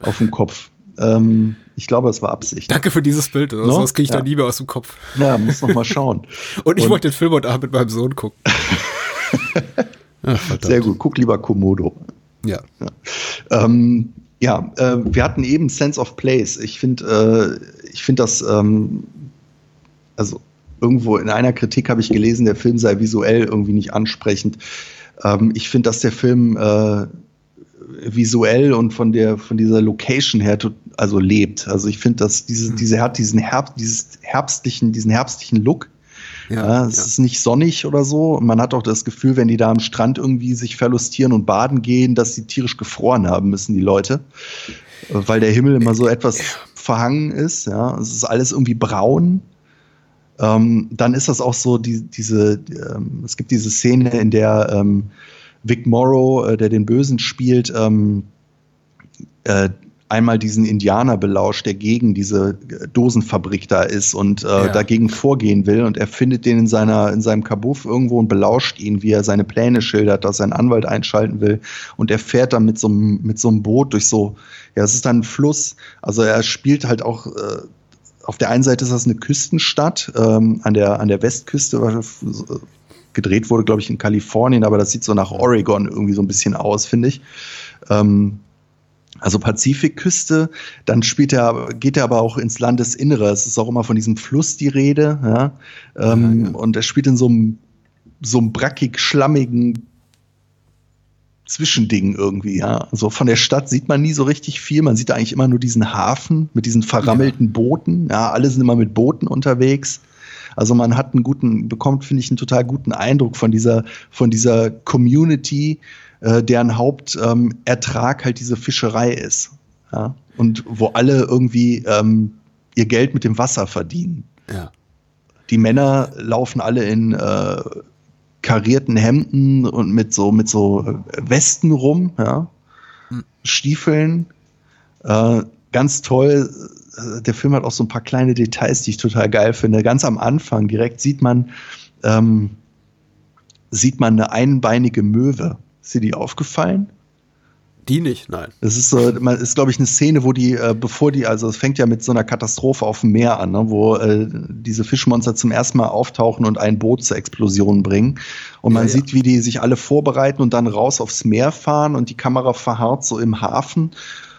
S5: auf dem Kopf. Ähm, ich glaube, das war Absicht.
S4: Danke für dieses Bild. Also,
S5: No?
S4: Das kriege ich
S5: Ja.
S4: da nie mehr aus dem Kopf.
S5: Ja, muss noch mal schauen.
S4: Und ich
S5: Und-
S4: wollte den Film heute Abend mit meinem Sohn gucken. Ach.
S5: Sehr gut, guck lieber Komodo.
S4: Ja.
S5: Ähm, ja, äh, wir hatten eben Sense of Place. Ich finde, äh, ich finde das, ähm, also irgendwo in einer Kritik habe ich gelesen, der Film sei visuell irgendwie nicht ansprechend. Ähm, ich finde, dass der Film äh, visuell und von der von dieser Location her also lebt. Also ich finde, dass diese diese er hat diesen Herbst dieses herbstlichen diesen herbstlichen Look. Ja, es ist nicht sonnig oder so. Man hat auch das Gefühl, wenn die da am Strand irgendwie sich verlustieren und baden gehen, dass sie tierisch gefroren haben müssen, die Leute. Äh, Weil der Himmel immer so etwas verhangen ist. Ja, es ist alles irgendwie braun. Ähm, dann ist das auch so, die, diese, ähm, es gibt diese Szene, in der ähm, Vic Morrow, äh, der den Bösen spielt, ähm, äh, einmal diesen Indianer belauscht, der gegen diese Dosenfabrik da ist und äh,
S4: Ja.
S5: dagegen vorgehen will. Und er findet den in, seiner, in seinem Kabuff irgendwo und belauscht ihn, wie er seine Pläne schildert, dass er einen Anwalt einschalten will. Und er fährt dann mit so einem, mit so einem Boot durch so, ja, es ist dann ein Fluss. Also er spielt halt auch, äh, auf der einen Seite ist das eine Küstenstadt ähm, an, der, an der Westküste, was, gedreht wurde, glaube ich, in Kalifornien, aber das sieht so nach Oregon irgendwie so ein bisschen aus, finde ich. Ähm, also Pazifikküste, dann spielt er, geht er aber auch ins Landesinnere. Es ist auch immer von diesem Fluss die Rede, ja. Ähm,
S4: Ja, ja.
S5: Und er spielt in so einem, so einem brackig schlammigen Zwischending irgendwie, ja. Also von der Stadt sieht man nie so richtig viel. Man sieht eigentlich immer nur diesen Hafen mit diesen verrammelten Booten. Ja, alle sind immer mit Booten unterwegs. Also man hat einen guten, bekommt, finde ich, einen total guten Eindruck von dieser, von dieser Community, äh, deren Hauptertrag ähm, halt diese Fischerei ist. Ja? Und wo alle irgendwie ähm, ihr Geld mit dem Wasser verdienen.
S4: Ja.
S5: Die Männer laufen alle in äh, karierten Hemden und mit so, mit so äh, Westen rum, ja? Stiefeln. Äh, ganz toll. Äh, Der Film hat auch so ein paar kleine Details, die ich total geil finde. Ganz am Anfang direkt sieht man, ähm, sieht man eine einbeinige Möwe. Ist dir die aufgefallen?
S4: Die nicht, nein.
S5: Das ist so, man ist, glaube ich, eine Szene, wo die, äh, bevor die, also es fängt ja mit so einer Katastrophe auf dem Meer an, ne, wo äh, diese Fischmonster zum ersten Mal auftauchen und ein Boot zur Explosion bringen. Und man
S4: Ja, ja.
S5: sieht, wie die sich alle vorbereiten und dann raus aufs Meer fahren und die Kamera verharrt so im Hafen.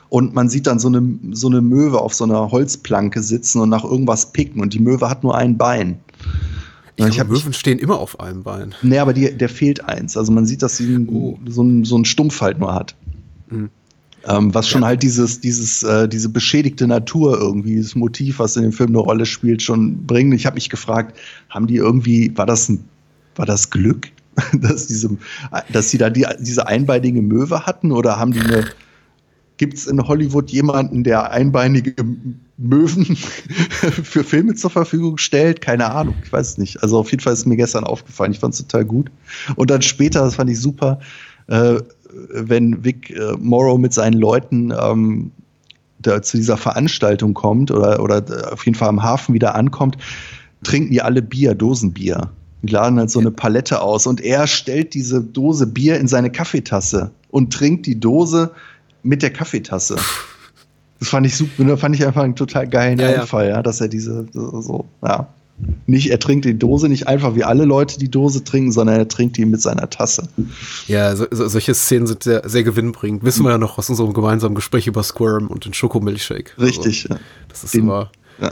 S5: Und man sieht dann so eine, so eine Möwe auf so einer Holzplanke sitzen und nach irgendwas picken. Und die Möwe hat nur ein Bein.
S4: Ich,
S5: Ich
S4: glaube, Möwen stehen immer auf einem Bein.
S5: Nee, aber die, der fehlt eins. Also man sieht, dass sie einen-
S4: Oh.
S5: so, einen, so einen Stumpf halt nur hat.
S4: Mhm.
S5: Ähm, was schon halt dieses, dieses, äh, diese beschädigte Natur irgendwie, dieses Motiv, was in dem Film eine Rolle spielt, schon bringen. Ich habe mich gefragt, haben die irgendwie, war das ein, war das Glück, dass diese, dass sie da die, diese einbeinige Möwe hatten oder haben die eine, gibt es in Hollywood jemanden, der einbeinige Möwen für Filme zur Verfügung stellt? Keine Ahnung, ich weiß es nicht. Also auf jeden Fall ist mir gestern aufgefallen. Ich fand es total gut. Und dann später, das fand ich super, äh, wenn Vic äh, Morrow mit seinen Leuten ähm, da zu dieser Veranstaltung kommt oder, oder äh, auf jeden Fall am Hafen wieder ankommt, trinken die alle Bier, Dosenbier. Die laden halt so eine Palette aus und er stellt diese Dose Bier in seine Kaffeetasse und trinkt die Dose mit der Kaffeetasse. Das fand ich super, das fand ich einfach einen total geilen
S4: Ja.
S5: Einfall, ja, dass er diese so, ja. Nicht, er trinkt die Dose nicht einfach wie alle Leute die Dose trinken, sondern er trinkt die mit seiner Tasse.
S4: Ja, so, so, solche Szenen sind sehr, sehr gewinnbringend. Wissen wir ja noch aus unserem gemeinsamen Gespräch über Squirm und den Schokomilchshake.
S5: Richtig. ja.
S4: Also, das ist
S5: Den-
S4: immer,
S5: ja.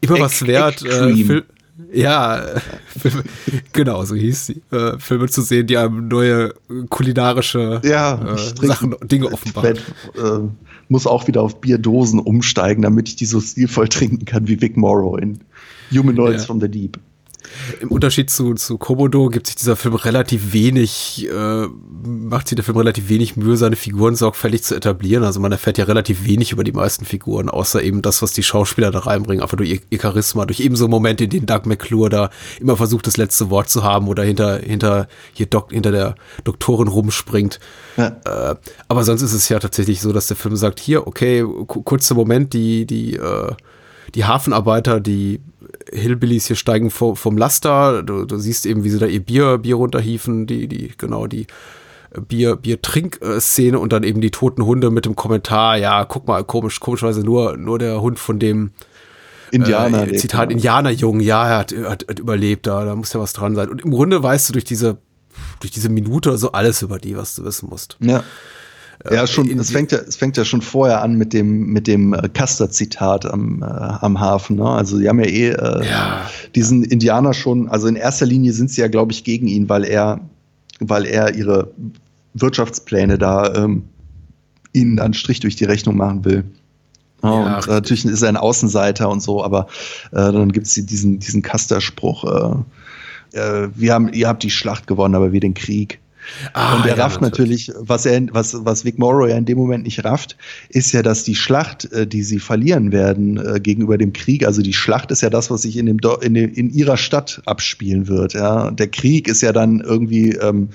S4: immer was wert. Äh, ja, Filme, genau, so hieß sie. Äh, Filme zu sehen, die einem neue kulinarische
S5: Ja,
S4: äh, Sachen, Dinge offenbaren.
S5: äh, muss auch wieder auf Bierdosen umsteigen, damit ich die so stilvoll trinken kann wie Vic Morrow in Humanoids
S4: Ja.
S5: from the Deep.
S4: Im Unterschied zu, zu Komodo gibt sich dieser Film relativ wenig, äh, macht sich der Film relativ wenig Mühe, seine Figuren sorgfältig zu etablieren. Also man erfährt ja relativ wenig über die meisten Figuren, außer eben das, was die Schauspieler da reinbringen, einfach durch ihr, ihr Charisma, durch eben so Momente, in denen Doug McClure da immer versucht, das letzte Wort zu haben oder hinter, hinter, hier Doc, hinter der Doktorin rumspringt. Ja. Äh, aber sonst ist es ja tatsächlich so, dass der Film sagt, hier, okay, kurzer Moment, die, die, äh, die Hafenarbeiter, die Hillbillies hier steigen vom, vom Laster. Du, du siehst eben, wie sie da ihr Bier, Bier runterhiefen, die, die, genau, die Bier, Bier-Trink-Szene und dann eben die toten Hunde mit dem Kommentar, ja, guck mal, komisch, komischweise nur, nur der Hund von dem
S5: Indianer.
S4: Äh, Zitat, Indianerjungen, ja, er hat, hat, hat überlebt, da, da muss ja was dran sein. Und im Grunde weißt du durch diese, durch diese Minute oder so alles über die, was du wissen musst.
S5: Ja. Ja, schon, es fängt ja, es fängt ja schon vorher an mit dem, mit dem äh, Custer-Zitat am, äh, am Hafen. Ne? Also, die haben ja eh äh, ja. diesen Indianer schon, also in erster Linie sind sie ja, glaube ich, gegen ihn, weil er, weil er ihre Wirtschaftspläne da ähm, ihnen einen Strich durch die Rechnung machen will. Ja, und äh, natürlich ist er ein Außenseiter und so, aber äh, dann gibt es diesen, diesen Custer-Spruch, äh, äh, wir haben, ihr habt die Schlacht gewonnen, aber wir den Krieg. Ah, und er ja, rafft natürlich, was er, was, was Vic Morrow ja in dem Moment nicht rafft, ist ja, dass die Schlacht, äh, die sie verlieren werden äh, gegenüber dem Krieg, also die Schlacht ist ja das, was sich in dem in, dem, in ihrer Stadt abspielen wird. Ja, und der Krieg ist ja dann irgendwie ähm,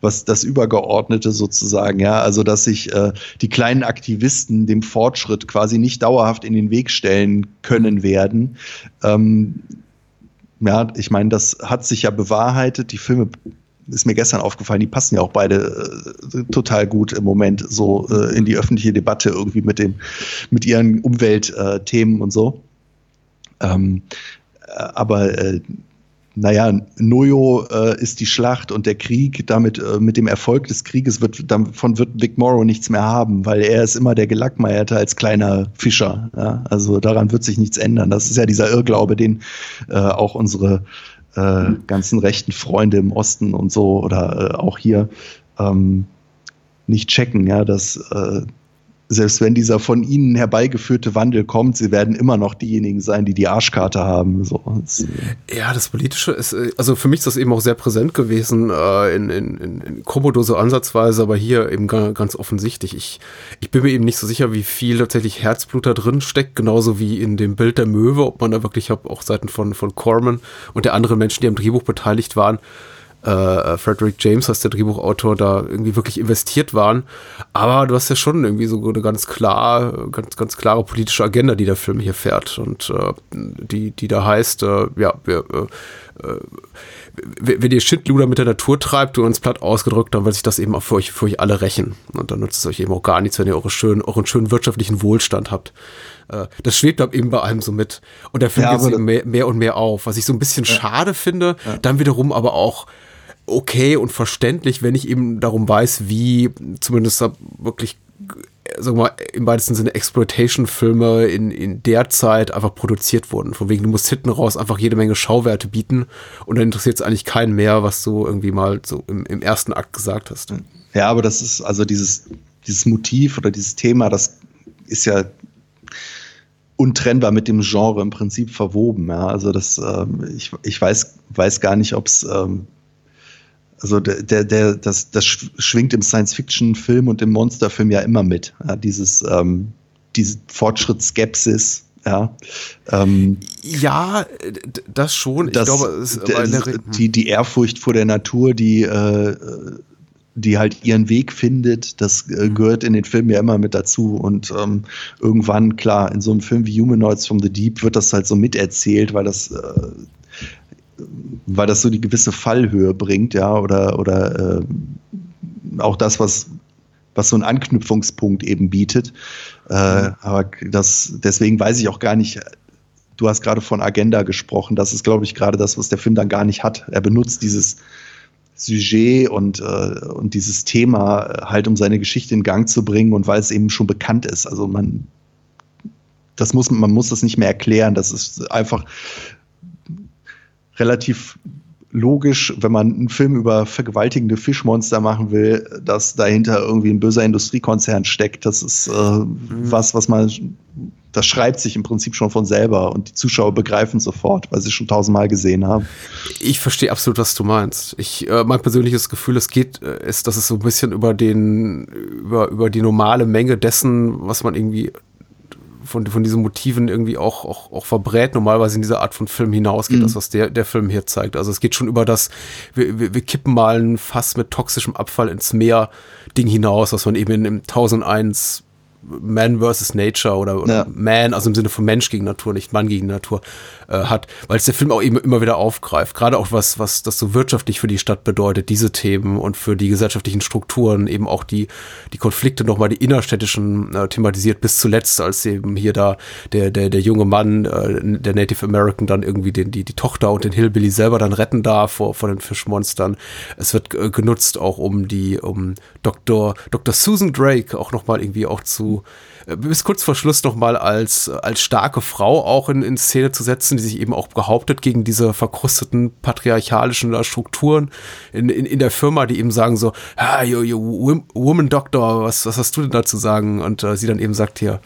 S5: was das Übergeordnete sozusagen. Ja, also dass sich äh, die kleinen Aktivisten dem Fortschritt quasi nicht dauerhaft in den Weg stellen können werden. Ähm, ja, ich meine, das hat sich ja bewahrheitet. Die Filme ist mir gestern aufgefallen, die passen ja auch beide äh, total gut im Moment so äh, in die öffentliche Debatte irgendwie mit dem, mit ihren Umweltthemen und so. Ähm, äh, aber äh, naja, Noyo äh, ist die Schlacht und der Krieg, damit äh, mit dem Erfolg des Krieges wird davon wird Vic Morrow nichts mehr haben, weil er ist immer der Gelackmeierte als kleiner Fischer. Ja? Also daran wird sich nichts ändern. Das ist ja dieser Irrglaube, den äh, auch unsere äh, ganzen rechten Freunde im Osten und so oder äh, auch hier ähm, nicht checken, ja, dass äh, selbst wenn dieser von ihnen herbeigeführte Wandel kommt, sie werden immer noch diejenigen sein, die die Arschkarte haben. So.
S4: Ja, das Politische ist, äh, also für mich ist das eben auch sehr präsent gewesen äh, in, in, in Komodo so ansatzweise, aber hier eben ganz offensichtlich. Ich, ich bin mir eben nicht so sicher, wie viel tatsächlich Herzblut da drin steckt, genauso wie in dem Bild der Möwe, ob man da wirklich auch Seiten von, von Corman und der anderen Menschen, die am Drehbuch beteiligt waren, äh, Frederick James als der Drehbuchautor da irgendwie wirklich investiert waren. Aber du hast ja schon irgendwie so eine ganz klar, ganz, ganz klare politische Agenda, die der Film hier fährt und äh, die, die da heißt, äh, ja, wir, äh, äh wenn ihr Schindluder mit der Natur treibt, du uns platt ausgedrückt, dann wird sich das eben auch für euch, für euch alle rächen. Und dann nutzt es euch eben auch gar nichts, wenn ihr eure schönen, euren schönen wirtschaftlichen Wohlstand habt. Äh, das schwebt dann eben bei allem so mit. Und der Film ja, geht mehr, mehr und mehr auf, was ich so ein bisschen ja. schade finde, ja. dann wiederum aber auch okay und verständlich, wenn ich eben darum weiß, wie zumindest wirklich sagen wir mal, im weitesten Sinne Exploitation-Filme in, in der Zeit einfach produziert wurden. Von wegen, du musst hinten raus einfach jede Menge Schauwerte bieten und dann interessiert es eigentlich keinen mehr, was du irgendwie mal so im, im, ersten Akt gesagt hast.
S5: Ja, aber das ist also dieses, dieses Motiv oder dieses Thema, das ist ja untrennbar mit dem Genre im Prinzip verwoben. Ja. Also das, ähm, ich, ich weiß, weiß gar nicht, ob es ähm, also der, der, der, das, das schwingt im Science-Fiction-Film und im Monster-Film ja immer mit. Ja, dieses, ähm, diese Fortschrittsskepsis, ja. Ähm,
S4: ja, das schon. Ich
S5: das, glaube, es, die, die Ehrfurcht vor der Natur, die, äh, die halt ihren Weg findet, das äh, mhm. gehört in den Filmen ja immer mit dazu. Und ähm, irgendwann, klar, in so einem Film wie Humanoids from the Deep wird das halt so miterzählt, weil das äh, weil das so die gewisse Fallhöhe bringt, ja, oder, oder äh, auch das, was, was so einen Anknüpfungspunkt eben bietet. Äh, aber das, deswegen weiß ich auch gar nicht, du hast gerade von Agenda gesprochen, das ist, glaube ich, gerade das, was der Film dann gar nicht hat. Er benutzt dieses Sujet und, äh, und dieses Thema halt, um seine Geschichte in Gang zu bringen und weil es eben schon bekannt ist. Also man, das muss, man muss das nicht mehr erklären. Das ist einfach relativ logisch, wenn man einen Film über vergewaltigende Fischmonster machen will, dass dahinter irgendwie ein böser Industriekonzern steckt. Das ist äh, mhm. was, was man das schreibt sich im Prinzip schon von selber und die Zuschauer begreifen sofort, weil sie schon tausendmal gesehen haben.
S4: Ich verstehe absolut, was du meinst. Ich äh, mein persönliches Gefühl, es geht, äh, ist, dass es so ein bisschen über den, über, über die normale Menge dessen, was man irgendwie von, von diesen Motiven irgendwie auch, auch, auch verbrät, normalerweise in dieser Art von Film hinausgeht, mhm. das, was der, der Film hier zeigt. Also es geht schon über das, wir, wir, wir kippen mal ein Fass mit toxischem Abfall ins Meer Ding hinaus, was man eben in, im 1001 Man versus Nature oder, oder ja. Man, also im Sinne von Mensch gegen Natur, nicht Mann gegen Natur, äh, hat, weil es der Film auch eben immer wieder aufgreift. Gerade auch was, was das so wirtschaftlich für die Stadt bedeutet, diese Themen und für die gesellschaftlichen Strukturen, eben auch die, die Konflikte nochmal, die innerstädtischen äh, thematisiert, bis zuletzt, als eben hier da der, der, der junge Mann, äh, der Native American dann irgendwie den, die, die Tochter und den Hillbilly selber dann retten darf vor, vor den Fischmonstern. Es wird äh, genutzt auch um die, um Dr. Dr. Susan Drake auch nochmal irgendwie auch zu, äh, bis kurz vor Schluss nochmal als, als starke Frau auch in, in Szene zu setzen, die sich eben auch behauptet gegen diese verkrusteten patriarchalischen Strukturen in, in, in der Firma, die eben sagen so, ah, you, you Woman Doctor, was, was hast du denn da zu sagen? Und äh, sie dann eben sagt hier,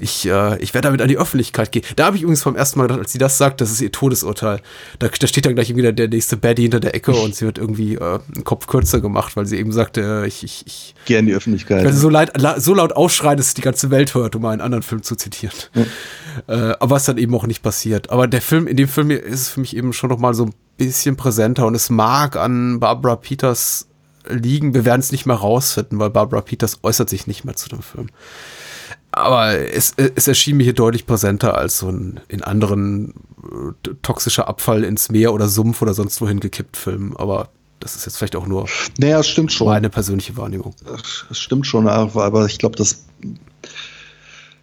S4: ich, äh, ich werde damit an die Öffentlichkeit gehen. Da habe ich übrigens vom ersten Mal gedacht, als sie das sagt, das ist ihr Todesurteil. Da, da steht dann gleich wieder der nächste Baddie hinter der Ecke und sie wird irgendwie äh, einen Kopf kürzer gemacht, weil sie eben sagte, äh, ich, ich, ich
S5: gehe an die Öffentlichkeit.
S4: Weil sie so, leid, so laut ausschreien, dass es die ganze Welt hört, um einen anderen Film zu zitieren. Ja. Äh, aber was dann eben auch nicht passiert. Aber der Film, in dem Film ist es für mich eben schon noch mal so ein bisschen präsenter und es mag an Barbara Peters liegen. Wir werden es nicht mehr rausfinden, weil Barbara Peters äußert sich nicht mehr zu dem Film aber es, es erschien mir hier deutlich präsenter als so ein in anderen äh, toxischer Abfall ins Meer oder Sumpf oder sonst wohin gekippt Film. Aber das ist jetzt vielleicht auch nur
S5: naja, stimmt schon.
S4: meine persönliche Wahrnehmung.
S5: Das stimmt schon, aber ich glaube, das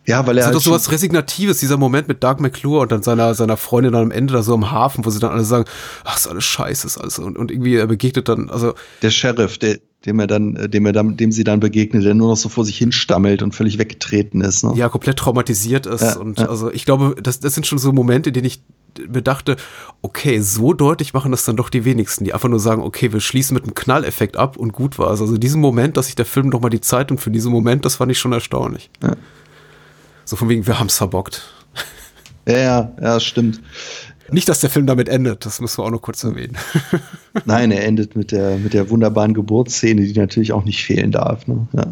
S5: ja, weil er.
S4: Das halt ist doch sowas Resignatives, dieser Moment mit Doug McClure und dann seiner, seiner Freundin dann am Ende da so am Hafen, wo sie dann alle sagen, ach, ist alles scheiße, ist alles. Und, und irgendwie er begegnet dann, also.
S5: Der Sheriff, der, dem er dann, dem er dann, dem sie dann begegnet, der nur noch so vor sich hinstammelt und völlig weggetreten ist. Ne?
S4: Ja, komplett traumatisiert ist. Ja, und ja. also ich glaube, das, das sind schon so Momente, in denen ich bedachte, okay, so deutlich machen das dann doch die wenigsten, die einfach nur sagen, okay, wir schließen mit einem Knalleffekt ab und gut war es. Also diesen Moment, dass sich der Film doch mal die Zeit und für diesen Moment, das fand ich schon erstaunlich. Ja. So von wegen, wir haben es verbockt.
S5: Ja, ja, ja, stimmt.
S4: Nicht, dass der Film damit endet, das müssen wir auch noch kurz erwähnen.
S5: Nein, er endet mit der, mit der wunderbaren Geburtsszene, die natürlich auch nicht fehlen darf. Ne? Ja.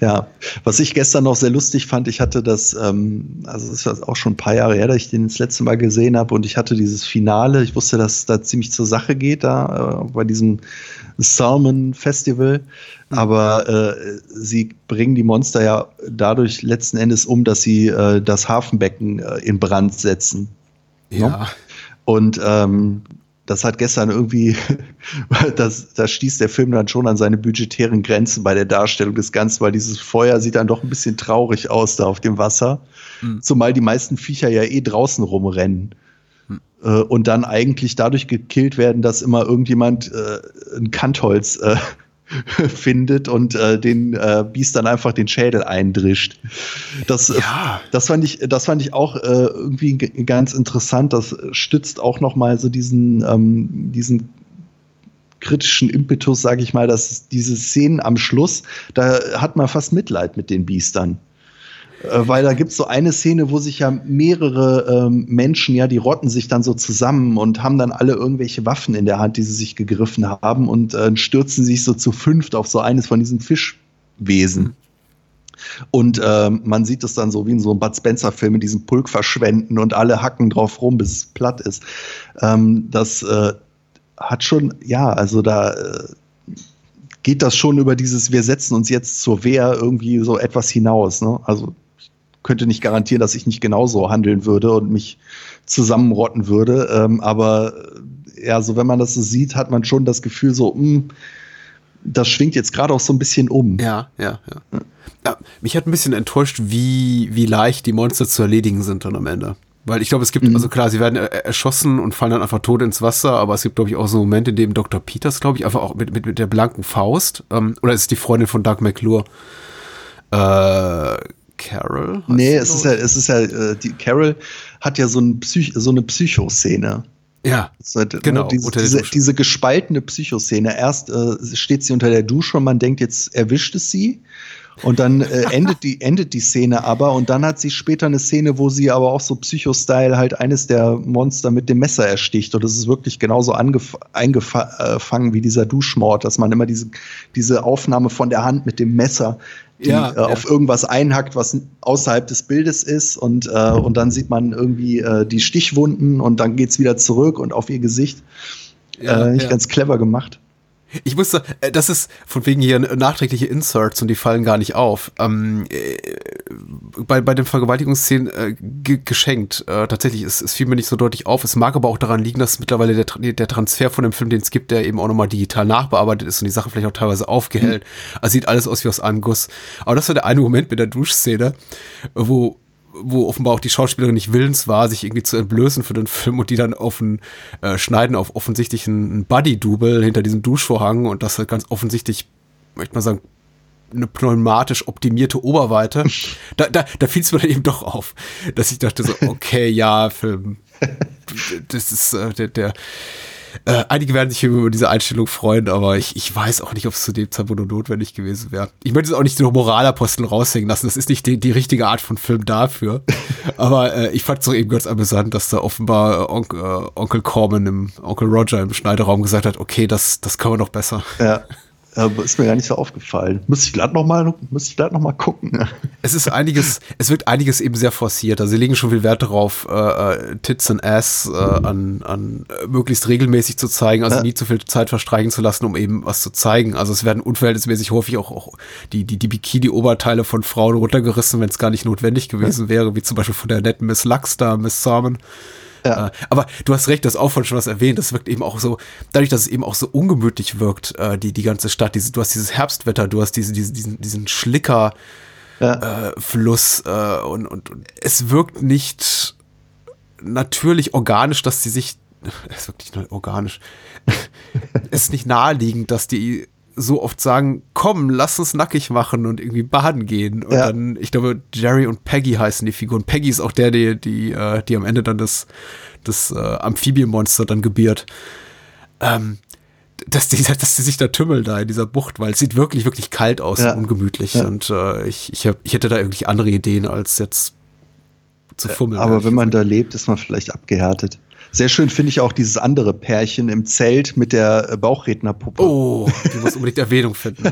S5: Ja, was ich gestern noch sehr lustig fand, ich hatte das, ähm, also es ist auch schon ein paar Jahre her, dass ich den das letzte Mal gesehen habe und ich hatte dieses Finale, ich wusste, dass es da ziemlich zur Sache geht, da äh, bei diesem Salmon Festival, aber äh, sie bringen die Monster ja dadurch letzten Endes um, dass sie äh, das Hafenbecken äh, in Brand setzen.
S4: Ja. Ne?
S5: Und ähm, das hat gestern irgendwie, das, da stieß der Film dann schon an seine budgetären Grenzen bei der Darstellung des Ganzen, weil dieses Feuer sieht dann doch ein bisschen traurig aus da auf dem Wasser. Mhm. Zumal die meisten Viecher ja eh draußen rumrennen. Mhm. Und dann eigentlich dadurch gekillt werden, dass immer irgendjemand äh, ein Kantholz äh, findet und äh, den äh, Biest dann einfach den Schädel eindrischt. Das, äh, ja. das fand ich, das fand ich auch äh, irgendwie ganz interessant. Das stützt auch noch mal so diesen, ähm, diesen kritischen Impetus, sage ich mal, dass diese Szenen am Schluss, da hat man fast Mitleid mit den Biestern. Äh, weil da gibt's so eine Szene, wo sich ja mehrere ähm, Menschen, ja, die rotten sich dann so zusammen und haben dann alle irgendwelche Waffen in der Hand, die sie sich gegriffen haben und äh, stürzen sich so zu fünft auf so eines von diesen Fischwesen. Und äh, man sieht es dann so wie in so einem Bud Spencer-Film, in diesem Pulk verschwenden und alle hacken drauf rum, bis es platt ist. Ähm, das äh, hat schon, ja, also da äh, geht das schon über dieses, wir setzen uns jetzt zur Wehr irgendwie so etwas hinaus. Ne? Also könnte nicht garantieren, dass ich nicht genauso handeln würde und mich zusammenrotten würde. Ähm, aber äh, ja, so wenn man das so sieht, hat man schon das Gefühl so, mh, hm, das schwingt jetzt gerade auch so ein bisschen um.
S4: Ja, ja, ja, ja. Mich hat ein bisschen enttäuscht, wie, wie leicht die Monster zu erledigen sind dann am Ende. Weil ich glaube, es gibt, mhm. also klar, sie werden erschossen und fallen dann einfach tot ins Wasser, aber es gibt, glaube ich, auch so Momente, in dem Dr. Peters, glaube ich, einfach auch mit, mit, mit der blanken Faust, ähm, oder ist es die Freundin von Doug McClure, äh, Carol?
S5: Nee, es ist ja, es ist ja, äh, die Carol hat ja so, ein Psych so eine Psychoszene.
S4: Ja,
S5: halt, ne, genau. Diese, diese, diese, gespaltene Psychoszene. Erst äh, steht sie unter der Dusche und man denkt, jetzt erwischt es sie. Und dann äh, endet, die, endet die Szene aber und dann hat sie später eine Szene, wo sie aber auch so Psycho-Style halt eines der Monster mit dem Messer ersticht. Und das ist wirklich genauso eingefangen wie dieser Duschmord, dass man immer diese, diese Aufnahme von der Hand mit dem Messer die
S4: Ja,
S5: äh,
S4: ja.
S5: auf irgendwas einhackt, was außerhalb des Bildes ist und, äh, und dann sieht man irgendwie äh, die Stichwunden und dann geht's wieder zurück und auf ihr Gesicht.
S4: Ja,
S5: äh, nicht ganz clever gemacht.
S4: Ich musste, äh, das ist von wegen hier nachträgliche Inserts und die fallen gar nicht auf. Ähm, äh, bei, bei den Vergewaltigungsszenen äh, ge geschenkt. Äh, tatsächlich, es, es fiel mir nicht so deutlich auf. Es mag aber auch daran liegen, dass mittlerweile der, der Transfer von dem Film, den es gibt, der eben auch nochmal digital nachbearbeitet ist und die Sache vielleicht auch teilweise aufgehellt. Also sieht alles aus wie aus einem Guss. Aber das war der eine Moment mit der Duschszene, wo wo offenbar auch die Schauspielerin nicht willens war, sich irgendwie zu entblößen für den Film und die dann auf ein äh, Schneiden auf offensichtlich ein Buddy-Double hinter diesem Duschvorhang und das halt ganz offensichtlich, möchte man sagen, eine pneumatisch optimierte Oberweite. Da, da, da fiel es mir dann eben doch auf, dass ich dachte so, okay, ja, Film, das ist äh, der, der äh, einige werden sich über diese Einstellung freuen, aber ich, ich weiß auch nicht, ob es zu dem Zeitpunkt noch notwendig gewesen wäre. Ich möchte es auch nicht den Moralapostel raushängen lassen. Das ist nicht die, die richtige Art von Film dafür. aber äh, ich fand es doch eben ganz amüsant, dass da offenbar äh, Onk, äh, Onkel Corman im Onkel Roger im Schneideraum gesagt hat, okay, das, das können wir noch besser.
S5: Ja. Aber ist mir gar nicht so aufgefallen. Muss ich glatt noch mal, muss ich glatt noch mal gucken.
S4: Es ist einiges, es wirkt einiges eben sehr forciert. Also sie legen schon viel Wert darauf, äh, äh, Tits and Ass äh, an, an äh, möglichst regelmäßig zu zeigen, also
S5: Ja.
S4: nie zu viel Zeit verstreichen zu lassen, um eben was zu zeigen. Also es werden unverhältnismäßig häufig auch, auch die, die, die Bikini-Oberteile von Frauen runtergerissen, wenn es gar nicht notwendig gewesen wäre, wie zum Beispiel von der netten Miss Lux da, Miss Salmon.
S5: Ja.
S4: Äh, aber du hast recht, das auch vorhin schon was erwähnt. Das wirkt eben auch so, dadurch, dass es eben auch so ungemütlich wirkt, äh, die, die ganze Stadt. Diese, du hast dieses Herbstwetter, du hast diese, diese, diesen, diesen Schlicker, äh, Fluss und, und, und es wirkt nicht natürlich organisch, dass die sich, es ist wirklich nur organisch, es ist nicht naheliegend, dass die so oft sagen, komm, lass uns nackig machen und irgendwie baden gehen. Und
S5: Ja.
S4: dann, ich glaube, Jerry und Peggy heißen die Figuren. Peggy ist auch der, die, die, äh, die am Ende dann das, das äh, Amphibienmonster dann gebiert. Ähm, dass die, dass die sich da tümmeln da in dieser Bucht, weil es sieht wirklich, wirklich kalt aus
S5: Ja.
S4: und ungemütlich.
S5: Ja.
S4: Und äh, ich, ich, hab, ich hätte da irgendwie andere Ideen, als jetzt zu fummeln.
S5: Aber wenn man da lebt, ist man vielleicht abgehärtet. Sehr schön finde ich auch dieses andere Pärchen im Zelt mit der äh, Bauchrednerpuppe.
S4: Oh, die muss unbedingt Erwähnung finden.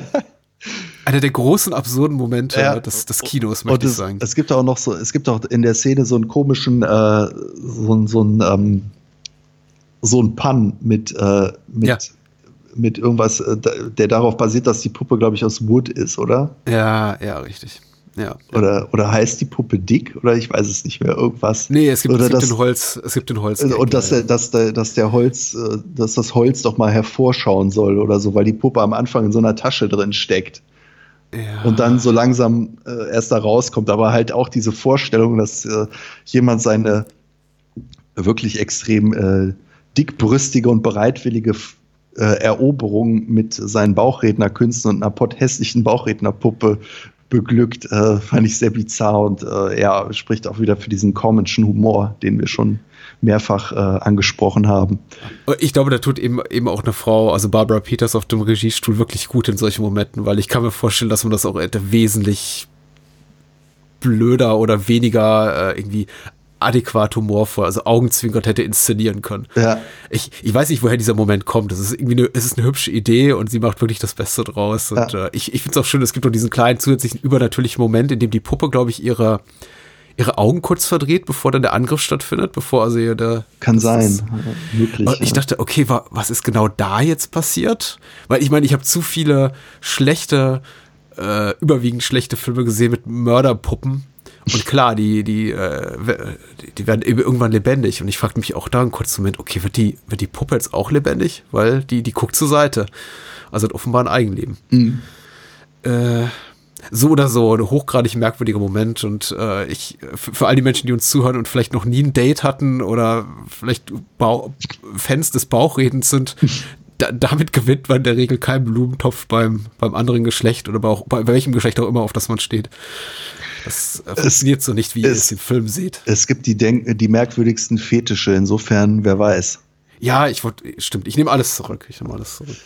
S4: Einer der großen absurden Momente
S5: Ja.
S4: des, des Kinos, möchte ich
S5: es,
S4: sagen.
S5: es gibt auch noch so, es gibt auch in der Szene so einen komischen, äh, so, so ein, ähm, so ein Pun mit, äh, mit,
S4: Ja.
S5: mit irgendwas, äh, der darauf basiert, dass die Puppe, glaube ich, aus Wood ist, oder?
S4: ja, ja, richtig. Ja.
S5: Oder, oder heißt die Puppe dick? Oder ich weiß es nicht mehr, irgendwas.
S4: Nee, es gibt,
S5: oder
S4: es gibt
S5: das,
S4: den Holz, es gibt den Holz.
S5: und dass der, dass der, dass der Holz, äh, dass das Holz doch mal hervorschauen soll oder so, weil die Puppe am Anfang in so einer Tasche drin steckt.
S4: ja.
S5: und dann so langsam äh, erst da rauskommt. Aber halt auch diese Vorstellung, dass äh, jemand seine wirklich extrem äh, dickbrüstige und bereitwillige äh, Eroberung mit seinen Bauchrednerkünsten und einer potthässlichen Bauchrednerpuppe beglückt, äh, fand ich sehr bizarr und äh, ja, spricht auch wieder für diesen komischen Humor, den wir schon mehrfach äh, angesprochen haben.
S4: Ich glaube, da tut eben, eben auch eine Frau, also Barbara Peters auf dem Regiestuhl wirklich gut in solchen Momenten, weil ich kann mir vorstellen, dass man das auch hätte wesentlich blöder oder weniger äh, irgendwie adäquat humorvoll, also augenzwinkert hätte inszenieren können.
S5: Ja.
S4: Ich, ich weiß nicht, woher dieser Moment kommt. Das ist irgendwie eine, es ist eine hübsche Idee und sie macht wirklich das Beste draus. Und
S5: Ja.
S4: äh, ich, ich finde es auch schön, es gibt noch diesen kleinen zusätzlichen übernatürlichen Moment, in dem die Puppe, glaube ich, ihre, ihre Augen kurz verdreht, bevor dann der Angriff stattfindet, bevor also ihr der
S5: Kann sein.
S4: ist-
S5: Ja, möglich.
S4: und ich dachte, okay, wa was ist genau da jetzt passiert? Weil ich meine, ich habe zu viele schlechte, äh, überwiegend schlechte Filme gesehen mit Mörderpuppen. Und klar, die, die, äh, die- werden eben irgendwann lebendig. Und ich fragte mich auch da einen kurzen Moment, okay, wird die, wird die Puppe jetzt auch lebendig? Weil die, die guckt zur Seite. Also hat offenbar ein Eigenleben.
S5: Mhm.
S4: Äh, so oder so, ein hochgradig merkwürdiger Moment und äh, ich, für, für all die Menschen, die uns zuhören und vielleicht noch nie ein Date hatten oder vielleicht Bau Fans des Bauchredens sind, da, damit gewinnt man in der Regel keinen Blumentopf beim, beim anderen Geschlecht oder bei, auch, bei welchem Geschlecht auch immer, auf das man steht. Das äh, funktioniert so nicht, wie ihr
S5: es-
S4: es im Film seht.
S5: Es gibt die, Denk die merkwürdigsten Fetische, insofern, wer weiß.
S4: Ja, ich wollte, stimmt, ich nehme alles zurück. Ich nehme alles zurück.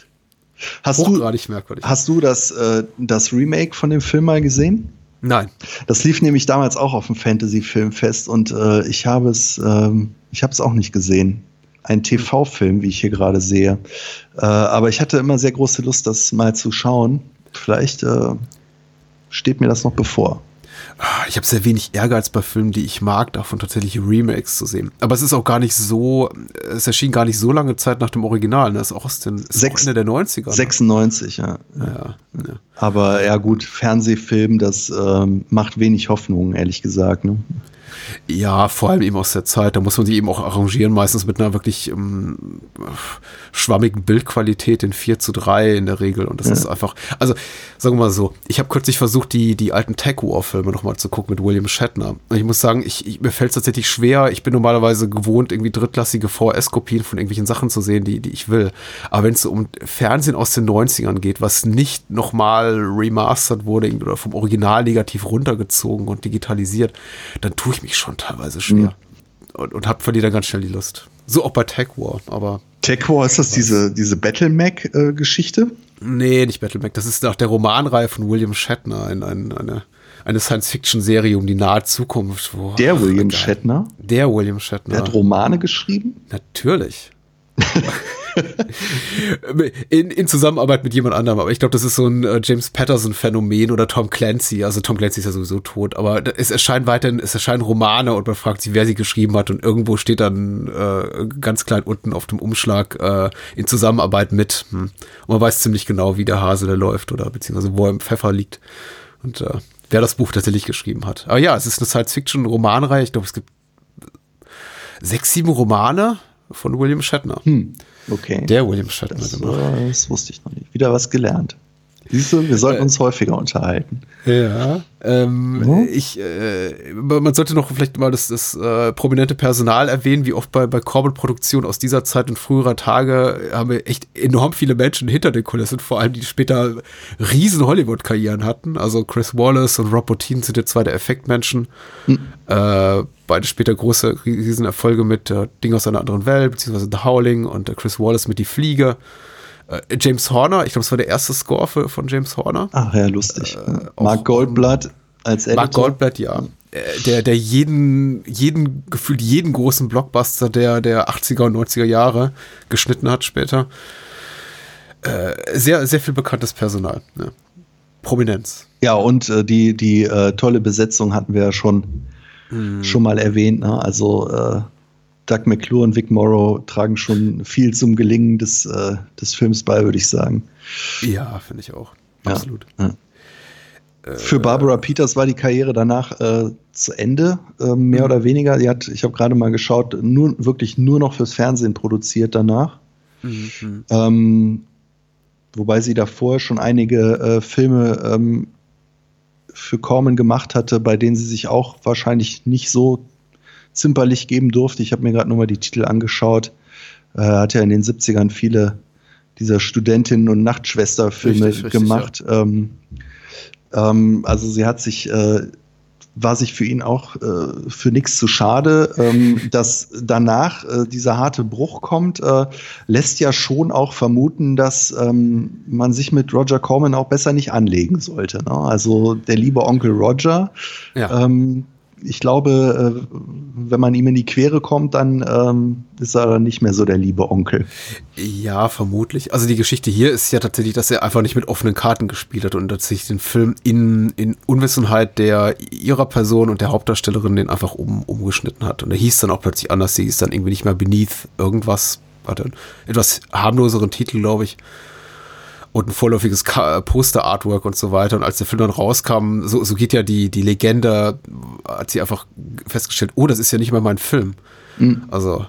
S5: Hast Hochgradig du, merkwürdig. Hast du das, äh, das Remake von dem Film mal gesehen?
S4: Nein.
S5: Das lief nämlich damals auch auf dem Fantasy-Filmfest und äh, ich habe es, ähm, ich habe es auch nicht gesehen. Ein TV-Film, wie ich hier gerade sehe. Äh, aber ich hatte immer sehr große Lust, das mal zu schauen. Vielleicht äh, steht mir das noch bevor.
S4: Ah, ich habe sehr wenig Ehrgeiz bei Filmen, die ich mag, davon tatsächlich Remakes zu sehen. Aber es ist auch gar nicht so, es erschien gar nicht so lange Zeit nach dem Original. Ne? Das ist auch aus den
S5: Sechs,
S4: Ende der 90er.
S5: 96,
S4: ne? ja. Ja, ja.
S5: Aber ja gut, Fernsehfilm, das ähm, macht wenig Hoffnung, ehrlich gesagt. Ne?
S4: Ja, vor allem eben aus der Zeit. Da muss man sich eben auch arrangieren, meistens mit einer wirklich ähm, schwammigen Bildqualität in 4 zu 3 in der Regel. Und das ja. ist einfach, also sagen wir mal so, ich habe kürzlich versucht, die, die alten Tech War-Filme nochmal zu gucken mit William Shatner. Und ich muss sagen, ich, ich mir fällt es tatsächlich schwer. Ich bin normalerweise gewohnt, irgendwie drittklassige VS-Kopien von irgendwelchen Sachen zu sehen, die, die ich will. Aber wenn es so um Fernsehen aus den 90ern geht, was nicht nochmal remastered wurde oder vom Original negativ runtergezogen und digitalisiert, dann tue ich mich schon teilweise schwer. Mhm. Und, und hab verliert dann ganz schnell die Lust. So auch bei Tech War, aber.
S5: Tech War, ist das diese, diese Battle Mac-Geschichte? Äh,
S4: nee, nicht Battle Mac. Das ist nach der Romanreihe von William Shatner, in, in, eine, eine Science-Fiction-Serie um die nahe Zukunft.
S5: Wo, der William geil. Shatner?
S4: Der William Shatner.
S5: Der hat Romane geschrieben?
S4: Natürlich. in, in Zusammenarbeit mit jemand anderem, aber ich glaube, das ist so ein äh, James Patterson-Phänomen oder Tom Clancy. Also Tom Clancy ist ja sowieso tot, aber es erscheinen weiterhin, es erscheinen Romane und man fragt sich, wer sie geschrieben hat und irgendwo steht dann äh, ganz klein unten auf dem Umschlag äh, in Zusammenarbeit mit. Hm. Und man weiß ziemlich genau, wie der Hase da läuft oder beziehungsweise wo er im Pfeffer liegt. Und äh, wer das Buch tatsächlich geschrieben hat. Aber ja, es ist eine Science-Fiction-Romanreihe. Ich glaube, es gibt sechs, sieben Romane von William Shatner. Hm,
S5: okay.
S4: Der William Shatner
S5: das, gemacht. Das wusste ich noch nicht. Wieder was gelernt. Siehst du, wir sollten äh, uns häufiger unterhalten.
S4: Ja. Ähm, mhm. Ich, äh, man sollte noch vielleicht mal das, das äh, prominente Personal erwähnen, wie oft bei, bei Corbett-Produktionen aus dieser Zeit und früherer Tage haben wir echt enorm viele Menschen hinter den Kulissen, vor allem die später riesen Hollywood-Karrieren hatten. Also Chris Wallace und Rob Bottin sind jetzt zwei der Effektmenschen. Mhm. Beide später große Riesenerfolge mit äh, Ding aus einer anderen Welt, beziehungsweise The Howling und äh, Chris Wallace mit Die Fliege. Äh, James Horner, ich glaube, es war der erste Score für, von James Horner.
S5: Ach ja, lustig. Äh, Mark Goldblatt als
S4: Editor. Mark Goldblatt, ja. Äh, der, der jeden, jeden, gefühlt jeden großen Blockbuster der, der 80er und 90er Jahre geschnitten hat später. Äh, sehr, sehr viel bekanntes Personal. Ne? Prominenz.
S5: Ja, und die, die tolle Besetzung hatten wir ja schon, hm. schon mal erwähnt. Ne? Also äh, Doug McClure und Vic Morrow tragen schon viel zum Gelingen des, äh, des Films bei, würde ich sagen.
S4: Ja, finde ich auch. Absolut.
S5: Ja, ja. Äh, Für Barbara Peters war die Karriere danach äh, zu Ende, äh, mehr mhm. oder weniger. Sie hat, ich habe gerade mal geschaut, nur, wirklich nur noch fürs Fernsehen produziert danach. Mhm. Ähm, wobei sie davor schon einige äh, Filme ähm, für Corman gemacht hatte, bei denen sie sich auch wahrscheinlich nicht so zimperlich geben durfte. Ich habe mir gerade nochmal die Titel angeschaut. Äh, hat ja in den 70ern viele dieser Studentinnen- und Nachtschwester-Filme gemacht. Ja. Ähm, ähm, also sie hat sich, äh, war sich für ihn auch äh, für nichts zu schade. Ähm, dass danach äh, dieser harte Bruch kommt, äh, lässt ja schon auch vermuten, dass ähm, man sich mit Roger Corman auch besser nicht anlegen sollte. Ne? Also der liebe Onkel Roger, ja. ähm, ich glaube, äh, wenn man ihm in die Quere kommt, dann ähm, ist er nicht mehr so der liebe Onkel.
S4: Ja, vermutlich. Also die Geschichte hier ist ja tatsächlich, dass er einfach nicht mit offenen Karten gespielt hat und sich den Film in, in Unwissenheit der ihrer Person und der Hauptdarstellerin den einfach um, umgeschnitten hat. Und er hieß dann auch plötzlich anders. Sie ist dann irgendwie nicht mehr Beneath irgendwas, hatte einen etwas harmloseren Titel, glaube ich und ein vorläufiges Poster-Artwork und so weiter. Und als der Film dann rauskam, so, so geht ja die, die Legende, hat sie einfach festgestellt, oh, das ist ja nicht mal mein Film. Mhm. Also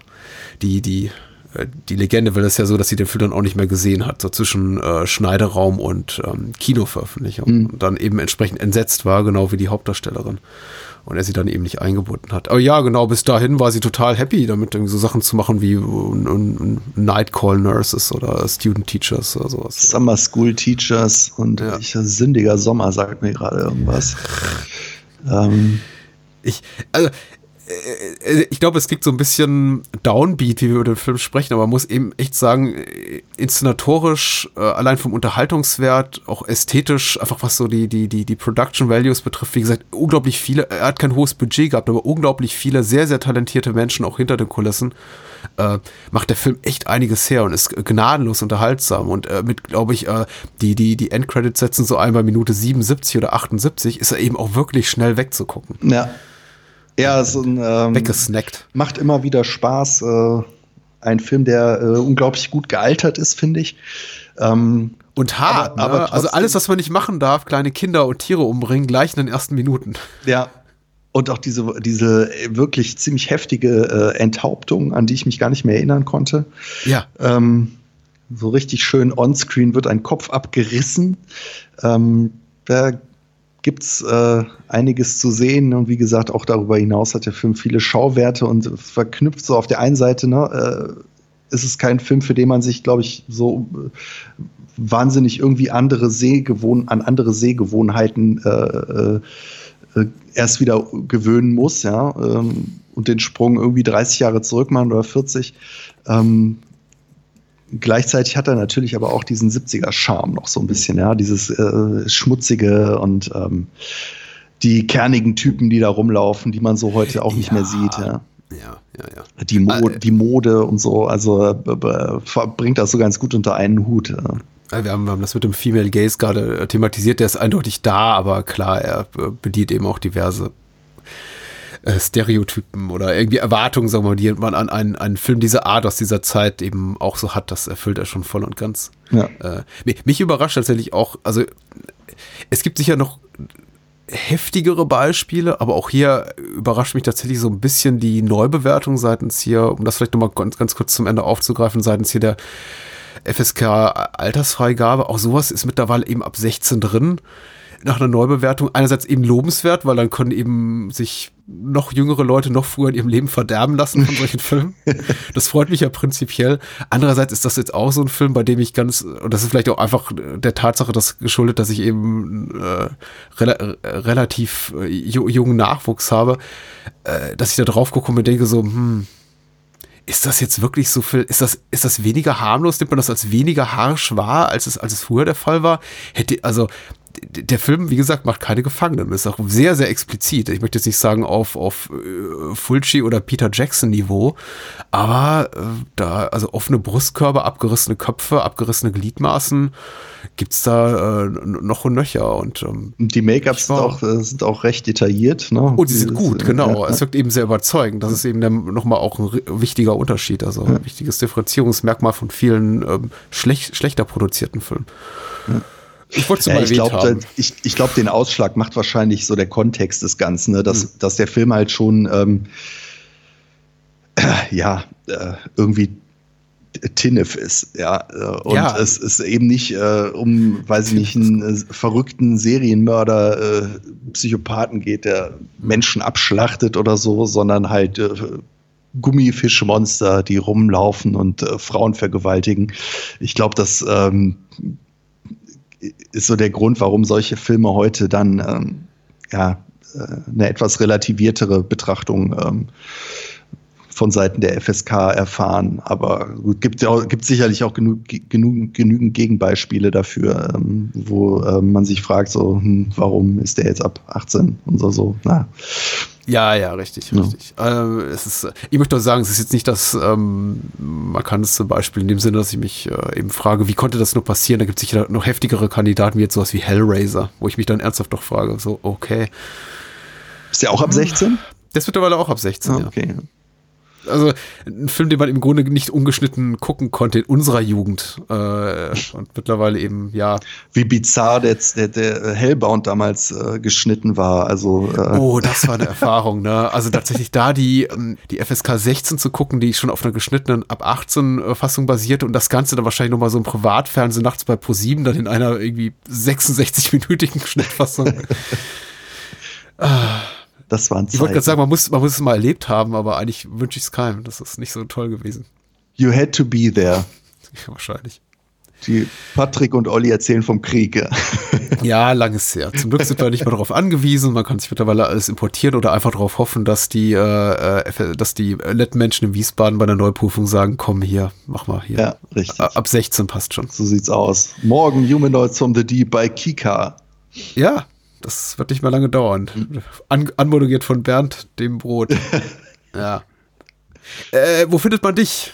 S4: die, die, äh, die Legende will es ja so, dass sie den Film dann auch nicht mehr gesehen hat, so zwischen äh, Schneideraum und ähm, Kinoveröffentlichung. Mhm. Und dann eben entsprechend entsetzt war, genau wie die Hauptdarstellerin und er sie dann eben nicht eingebunden hat. Aber ja, genau, bis dahin war sie total happy, damit irgendwie so Sachen zu machen wie Night Call Nurses oder Student Teachers oder sowas.
S5: Summer School Teachers und ja. ich, sündiger Sommer sagt mir gerade irgendwas.
S4: ähm. Ich, also ich glaube, es klingt so ein bisschen downbeat, wie wir über den Film sprechen, aber man muss eben echt sagen, äh, inszenatorisch, allein vom Unterhaltungswert, auch ästhetisch, einfach was so die, die, die, die Production Values betrifft, wie gesagt, unglaublich viele, er hat kein hohes Budget gehabt, aber unglaublich viele sehr, sehr talentierte Menschen auch hinter den Kulissen, äh, macht der Film echt einiges her und ist gnadenlos unterhaltsam und äh, mit, glaube ich, äh, die, die, die Endcredits setzen so einmal Minute 77 oder 78, ist er eben auch wirklich schnell wegzugucken.
S5: Ja. Ja, so ein ähm,
S4: weggesnackt.
S5: Macht immer wieder Spaß. Äh, ein Film, der äh, unglaublich gut gealtert ist, finde ich.
S4: Ähm, und hart, aber, ne? aber also alles, was man nicht machen darf, kleine Kinder und Tiere umbringen, gleich in den ersten Minuten.
S5: Ja. Und auch diese, diese wirklich ziemlich heftige äh, Enthauptung, an die ich mich gar nicht mehr erinnern konnte.
S4: Ja.
S5: Ähm, so richtig schön onscreen wird ein Kopf abgerissen. Ähm, da gibt es äh, einiges zu sehen und wie gesagt, auch darüber hinaus hat der Film viele Schauwerte und verknüpft so auf der einen Seite, ne, äh, ist es kein Film, für den man sich, glaube ich, so äh, wahnsinnig irgendwie andere Sehgewohn an andere Sehgewohnheiten äh, äh, äh, erst wieder gewöhnen muss, ja, ähm, und den Sprung irgendwie 30 Jahre zurück machen oder 40. Ähm, Gleichzeitig hat er natürlich aber auch diesen 70er-Charme noch so ein bisschen, ja, dieses äh, schmutzige und ähm, die kernigen Typen, die da rumlaufen, die man so heute auch nicht ja. mehr sieht, ja.
S4: Ja, ja, ja.
S5: Die, Mo äh, die Mode und so, also äh, bringt das so ganz gut unter einen Hut.
S4: Ja. Wir haben, wir haben das mit dem Female Gaze gerade äh, thematisiert, der ist eindeutig da, aber klar, er äh, bedient eben auch diverse äh, Stereotypen oder irgendwie Erwartungen, sagen wir mal, die man an einen, einen Film dieser Art aus dieser Zeit eben auch so hat, das erfüllt er schon voll und ganz.
S5: Ja.
S4: Äh, mich überrascht tatsächlich auch, also es gibt sicher noch heftigere Beispiele, aber auch hier überrascht mich tatsächlich so ein bisschen die Neubewertung seitens hier, um das vielleicht nochmal ganz, ganz kurz zum Ende aufzugreifen, seitens hier der FSK Altersfreigabe. Auch sowas ist mittlerweile eben ab 16 drin nach einer Neubewertung einerseits eben lobenswert, weil dann können eben sich noch jüngere Leute noch früher in ihrem Leben verderben lassen von solchen Filmen. Das freut mich ja prinzipiell. Andererseits ist das jetzt auch so ein Film, bei dem ich ganz, und das ist vielleicht auch einfach der Tatsache das geschuldet, dass ich eben äh, rela relativ äh, jungen Nachwuchs habe, äh, dass ich da drauf gucke und mir denke so, hm, ist das jetzt wirklich so viel, ist das, ist das weniger harmlos? Nimmt man das als weniger harsch wahr, als es, als es früher der Fall war? Hätte, also, der Film, wie gesagt, macht keine Gefangenen. Ist auch sehr, sehr explizit. Ich möchte jetzt nicht sagen auf, auf äh, Fulci oder Peter Jackson Niveau, aber äh, da, also offene Brustkörper, abgerissene Köpfe, abgerissene Gliedmaßen, gibt's da äh, noch und nöcher. Und ähm,
S5: die Make-ups sind auch, äh, sind auch recht detailliert. Ne?
S4: Und sie sind gut, äh, genau. Ja. Es wirkt eben sehr überzeugend. Das ist eben nochmal auch ein wichtiger Unterschied, also ein wichtiges Differenzierungsmerkmal von vielen ähm, schlecht, schlechter produzierten Filmen.
S5: Ja. Ich wollte ja, ich glaube, ich, ich glaube, den Ausschlag macht wahrscheinlich so der Kontext des Ganzen, ne? dass, mhm. dass der Film halt schon ähm, äh, ja äh, irgendwie Tinnef ist, ja. Äh, und ja. es ist eben nicht äh, um, weiß ich nicht, einen äh, verrückten Serienmörder, äh, Psychopathen geht, der Menschen abschlachtet oder so, sondern halt äh, Gummifischmonster, die rumlaufen und äh, Frauen vergewaltigen. Ich glaube, das ähm, ist so der Grund, warum solche Filme heute dann ähm, ja, äh, eine etwas relativiertere Betrachtung ähm, von Seiten der FSK erfahren. Aber gut, gibt ja gibt sicherlich auch genug, genug, genügend Gegenbeispiele dafür, ähm, wo äh, man sich fragt, so, hm, warum ist der jetzt ab 18 und so, so. Na.
S4: Ja, ja, richtig, ja. richtig. Ähm, es ist, ich möchte auch sagen, es ist jetzt nicht das ähm, markanteste Beispiel in dem Sinne, dass ich mich äh, eben frage, wie konnte das nur passieren? Da gibt es sicher noch heftigere Kandidaten wie jetzt sowas wie Hellraiser, wo ich mich dann ernsthaft doch frage, so, okay.
S5: Ist der auch ab 16?
S4: Das wird mittlerweile auch ab 16,
S5: ah, okay. ja
S4: also ein Film, den man im Grunde nicht ungeschnitten gucken konnte in unserer Jugend. Äh, und mittlerweile eben, ja.
S5: Wie bizarr der, der, der Hellbound damals äh, geschnitten war. Also,
S4: äh. Oh, das war eine Erfahrung, ne? Also tatsächlich da die, ähm, die FSK 16 zu gucken, die schon auf einer geschnittenen ab 18 äh, Fassung basierte und das Ganze dann wahrscheinlich nochmal so im Privatfernsehen nachts bei Pro7 dann in einer irgendwie 66-minütigen Schnittfassung.
S5: ah. Das waren
S4: Zeiten. Ich wollte gerade sagen, man muss, man muss es mal erlebt haben, aber eigentlich wünsche ich es keinem. Das ist nicht so toll gewesen.
S5: You had to be there.
S4: Ja, wahrscheinlich.
S5: Die Patrick und Olli erzählen vom Krieg. Ja,
S4: ja lang ist her. Zum Glück sind wir nicht mehr darauf angewiesen. Man kann sich mittlerweile alles importieren oder einfach darauf hoffen, dass die, äh dass die netten Menschen in Wiesbaden bei der Neuprüfung sagen, komm hier, mach mal hier.
S5: Ja, richtig.
S4: Ab 16 passt schon.
S5: So sieht's aus. Morgen Humanoids from the Deep bei Kika.
S4: Ja, das wird nicht mehr lange dauern. An, anmoderiert von Bernd, dem Brot. ja. Äh, wo findet man dich?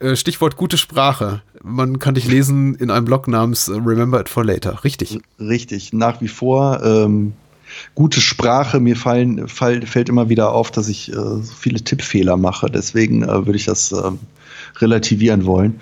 S4: Äh, Stichwort gute Sprache. Man kann dich lesen in einem Blog namens Remember It for Later. Richtig.
S5: Richtig. Nach wie vor ähm, gute Sprache. Mir fallen, fall, fällt immer wieder auf, dass ich äh, viele Tippfehler mache. Deswegen äh, würde ich das ähm, relativieren wollen.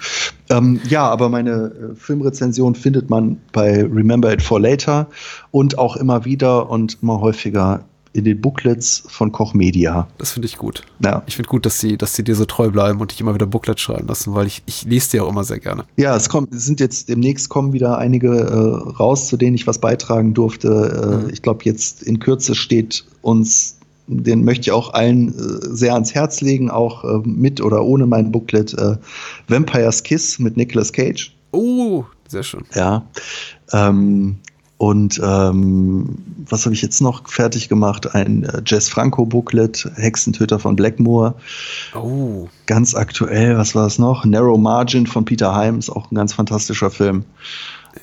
S5: Ähm, ja, aber meine äh, Filmrezension findet man bei Remember It for Later und auch immer wieder und immer häufiger in den Booklets von Koch Media.
S4: Das finde ich gut. Ja. Ich finde gut, dass sie, dass sie dir so treu bleiben und dich immer wieder Booklets schreiben lassen, weil ich, ich lese dir auch immer sehr gerne.
S5: Ja, es kommt, es sind jetzt demnächst kommen wieder einige äh, raus, zu denen ich was beitragen durfte. Äh, mhm. Ich glaube, jetzt in Kürze steht uns den möchte ich auch allen äh, sehr ans Herz legen, auch äh, mit oder ohne mein Booklet äh, Vampire's Kiss mit Nicolas Cage.
S4: Oh, sehr schön.
S5: Ja. Ähm, und ähm, was habe ich jetzt noch fertig gemacht? Ein äh, Jess Franco Booklet, Hexentöter von Blackmoor.
S4: Oh.
S5: Ganz aktuell, was war es noch? Narrow Margin von Peter Himes, auch ein ganz fantastischer Film.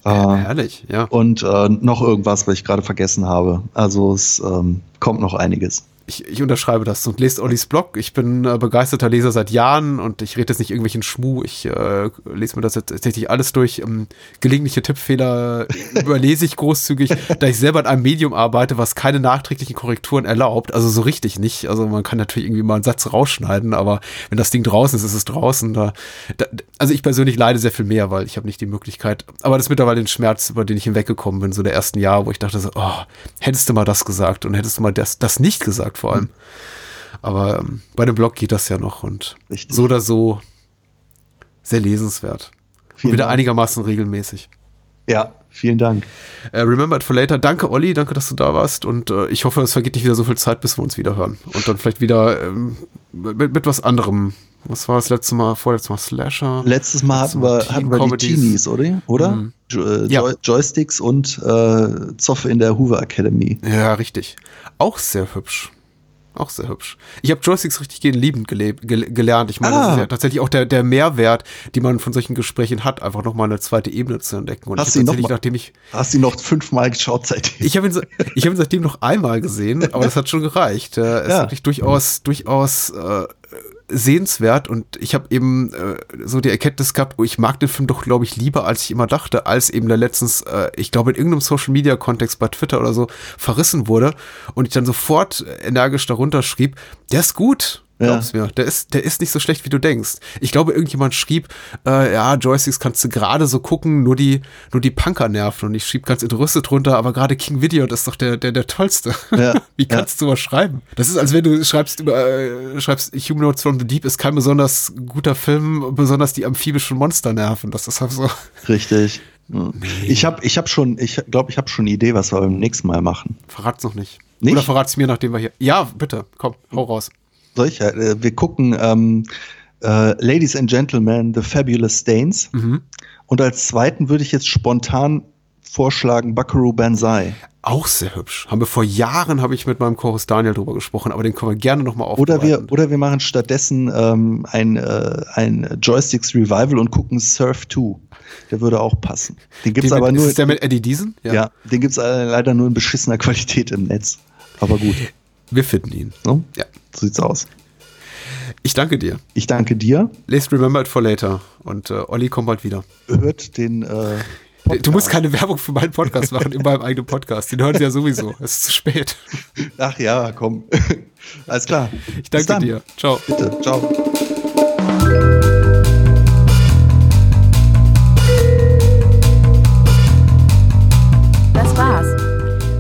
S4: Äh, herrlich, ja.
S5: Und äh, noch irgendwas, was ich gerade vergessen habe. Also es ähm, kommt noch einiges
S4: ich, ich unterschreibe das und lest Ollis Blog. Ich bin äh, begeisterter Leser seit Jahren und ich rede jetzt nicht irgendwelchen Schmuh. Ich äh, lese mir das jetzt tatsächlich alles durch. Ähm, gelegentliche Tippfehler überlese ich großzügig, da ich selber in einem Medium arbeite, was keine nachträglichen Korrekturen erlaubt. Also so richtig nicht. Also man kann natürlich irgendwie mal einen Satz rausschneiden, aber wenn das Ding draußen ist, ist es draußen. Da, da, also ich persönlich leide sehr viel mehr, weil ich habe nicht die Möglichkeit. Aber das ist mittlerweile ein Schmerz, über den ich hinweggekommen bin, so der ersten Jahr, wo ich dachte so, oh, hättest du mal das gesagt und hättest du mal das, das nicht gesagt vor allem. Aber ähm, bei dem Blog geht das ja noch und Richtig. so oder so sehr lesenswert. und wieder Dank. einigermaßen regelmäßig.
S5: Ja, vielen Dank.
S4: Äh, Remember it for later. Danke, Olli. Danke, dass du da warst. Und äh, ich hoffe, es vergeht nicht wieder so viel Zeit, bis wir uns wieder hören. Und dann vielleicht wieder ähm, mit, mit, was anderem. Was war das letzte Mal? Vorletztes Mal Slasher.
S5: Letztes Mal hatten wir, hatten wir die Teenies, oder? Oder? Mhm. Äh, ja. Joysticks und äh, Zoff in der Hoover Academy.
S4: Ja, richtig. Auch sehr hübsch. Auch sehr hübsch. Ich habe Joysticks richtig gehen liebend gel gelernt. Ich meine, ah. das ist ja tatsächlich auch der, der Mehrwert, die man von solchen Gesprächen hat, einfach nochmal eine zweite Ebene zu entdecken.
S5: Und hast, ich noch mal, nachdem ich, hast du noch fünfmal geschaut seitdem?
S4: Ich habe ihn, ich hab ihn seitdem noch einmal gesehen, aber das hat schon gereicht. Er ist ja. wirklich durchaus, durchaus äh, sehenswert und ich habe eben äh, so die Erkenntnis gehabt, oh, ich mag den Film doch, glaube ich, lieber, als ich immer dachte, als eben der letztens, äh, ich glaube, in irgendeinem Social-Media-Kontext bei Twitter oder so verrissen wurde und ich dann sofort energisch darunter schrieb, der ist gut, Glaub's ja. mir. Der ist, der ist nicht so schlecht, wie du denkst. Ich glaube, irgendjemand schrieb, äh, ja, Joysticks kannst du gerade so gucken, nur die, nur die Punker nerven. Und ich schrieb ganz entrüstet drunter, aber gerade King Video, das ist doch der, der, der tollste. Ja. wie kannst ja. du was schreiben? Das ist, als wenn du schreibst über, äh, schreibst Humanoids from the Deep ist kein besonders guter Film, besonders die amphibischen Monster nerven. Das ist halt so.
S5: Richtig. Nee. Ich habe ich hab schon, ich glaube, ich habe schon eine Idee, was wir beim nächsten Mal machen.
S4: Verrat's noch nicht. nicht? Oder verrat's mir, nachdem wir hier. Ja, bitte, komm, hau raus
S5: solcher. Äh, wir gucken ähm, äh, Ladies and Gentlemen, The Fabulous Stains. Mhm. Und als zweiten würde ich jetzt spontan vorschlagen Buckaroo Banzai.
S4: Auch sehr hübsch. Haben wir vor Jahren, habe ich mit meinem Chorus Daniel drüber gesprochen, aber den können wir gerne nochmal
S5: aufgreifen. Oder wir, oder wir machen stattdessen ähm, ein, äh, ein Joysticks Revival und gucken Surf 2. Der würde auch passen. Den gibt's den aber
S4: mit,
S5: nur.
S4: Ist der mit Eddie Deason?
S5: Ja, ja den gibt's leider nur in beschissener Qualität im Netz. Aber gut.
S4: Wir finden ihn.
S5: So? Ja. So sieht's aus.
S4: Ich danke dir.
S5: Ich danke dir.
S4: Lest Remember It for Later. Und äh, Olli kommt bald wieder.
S5: Hört den. Äh,
S4: du musst keine Werbung für meinen Podcast machen in meinem eigenen Podcast. Den hören sie ja sowieso. Es ist zu spät.
S5: Ach ja, komm. Alles klar.
S4: Ich danke dir. Ciao.
S5: Bitte. Ciao.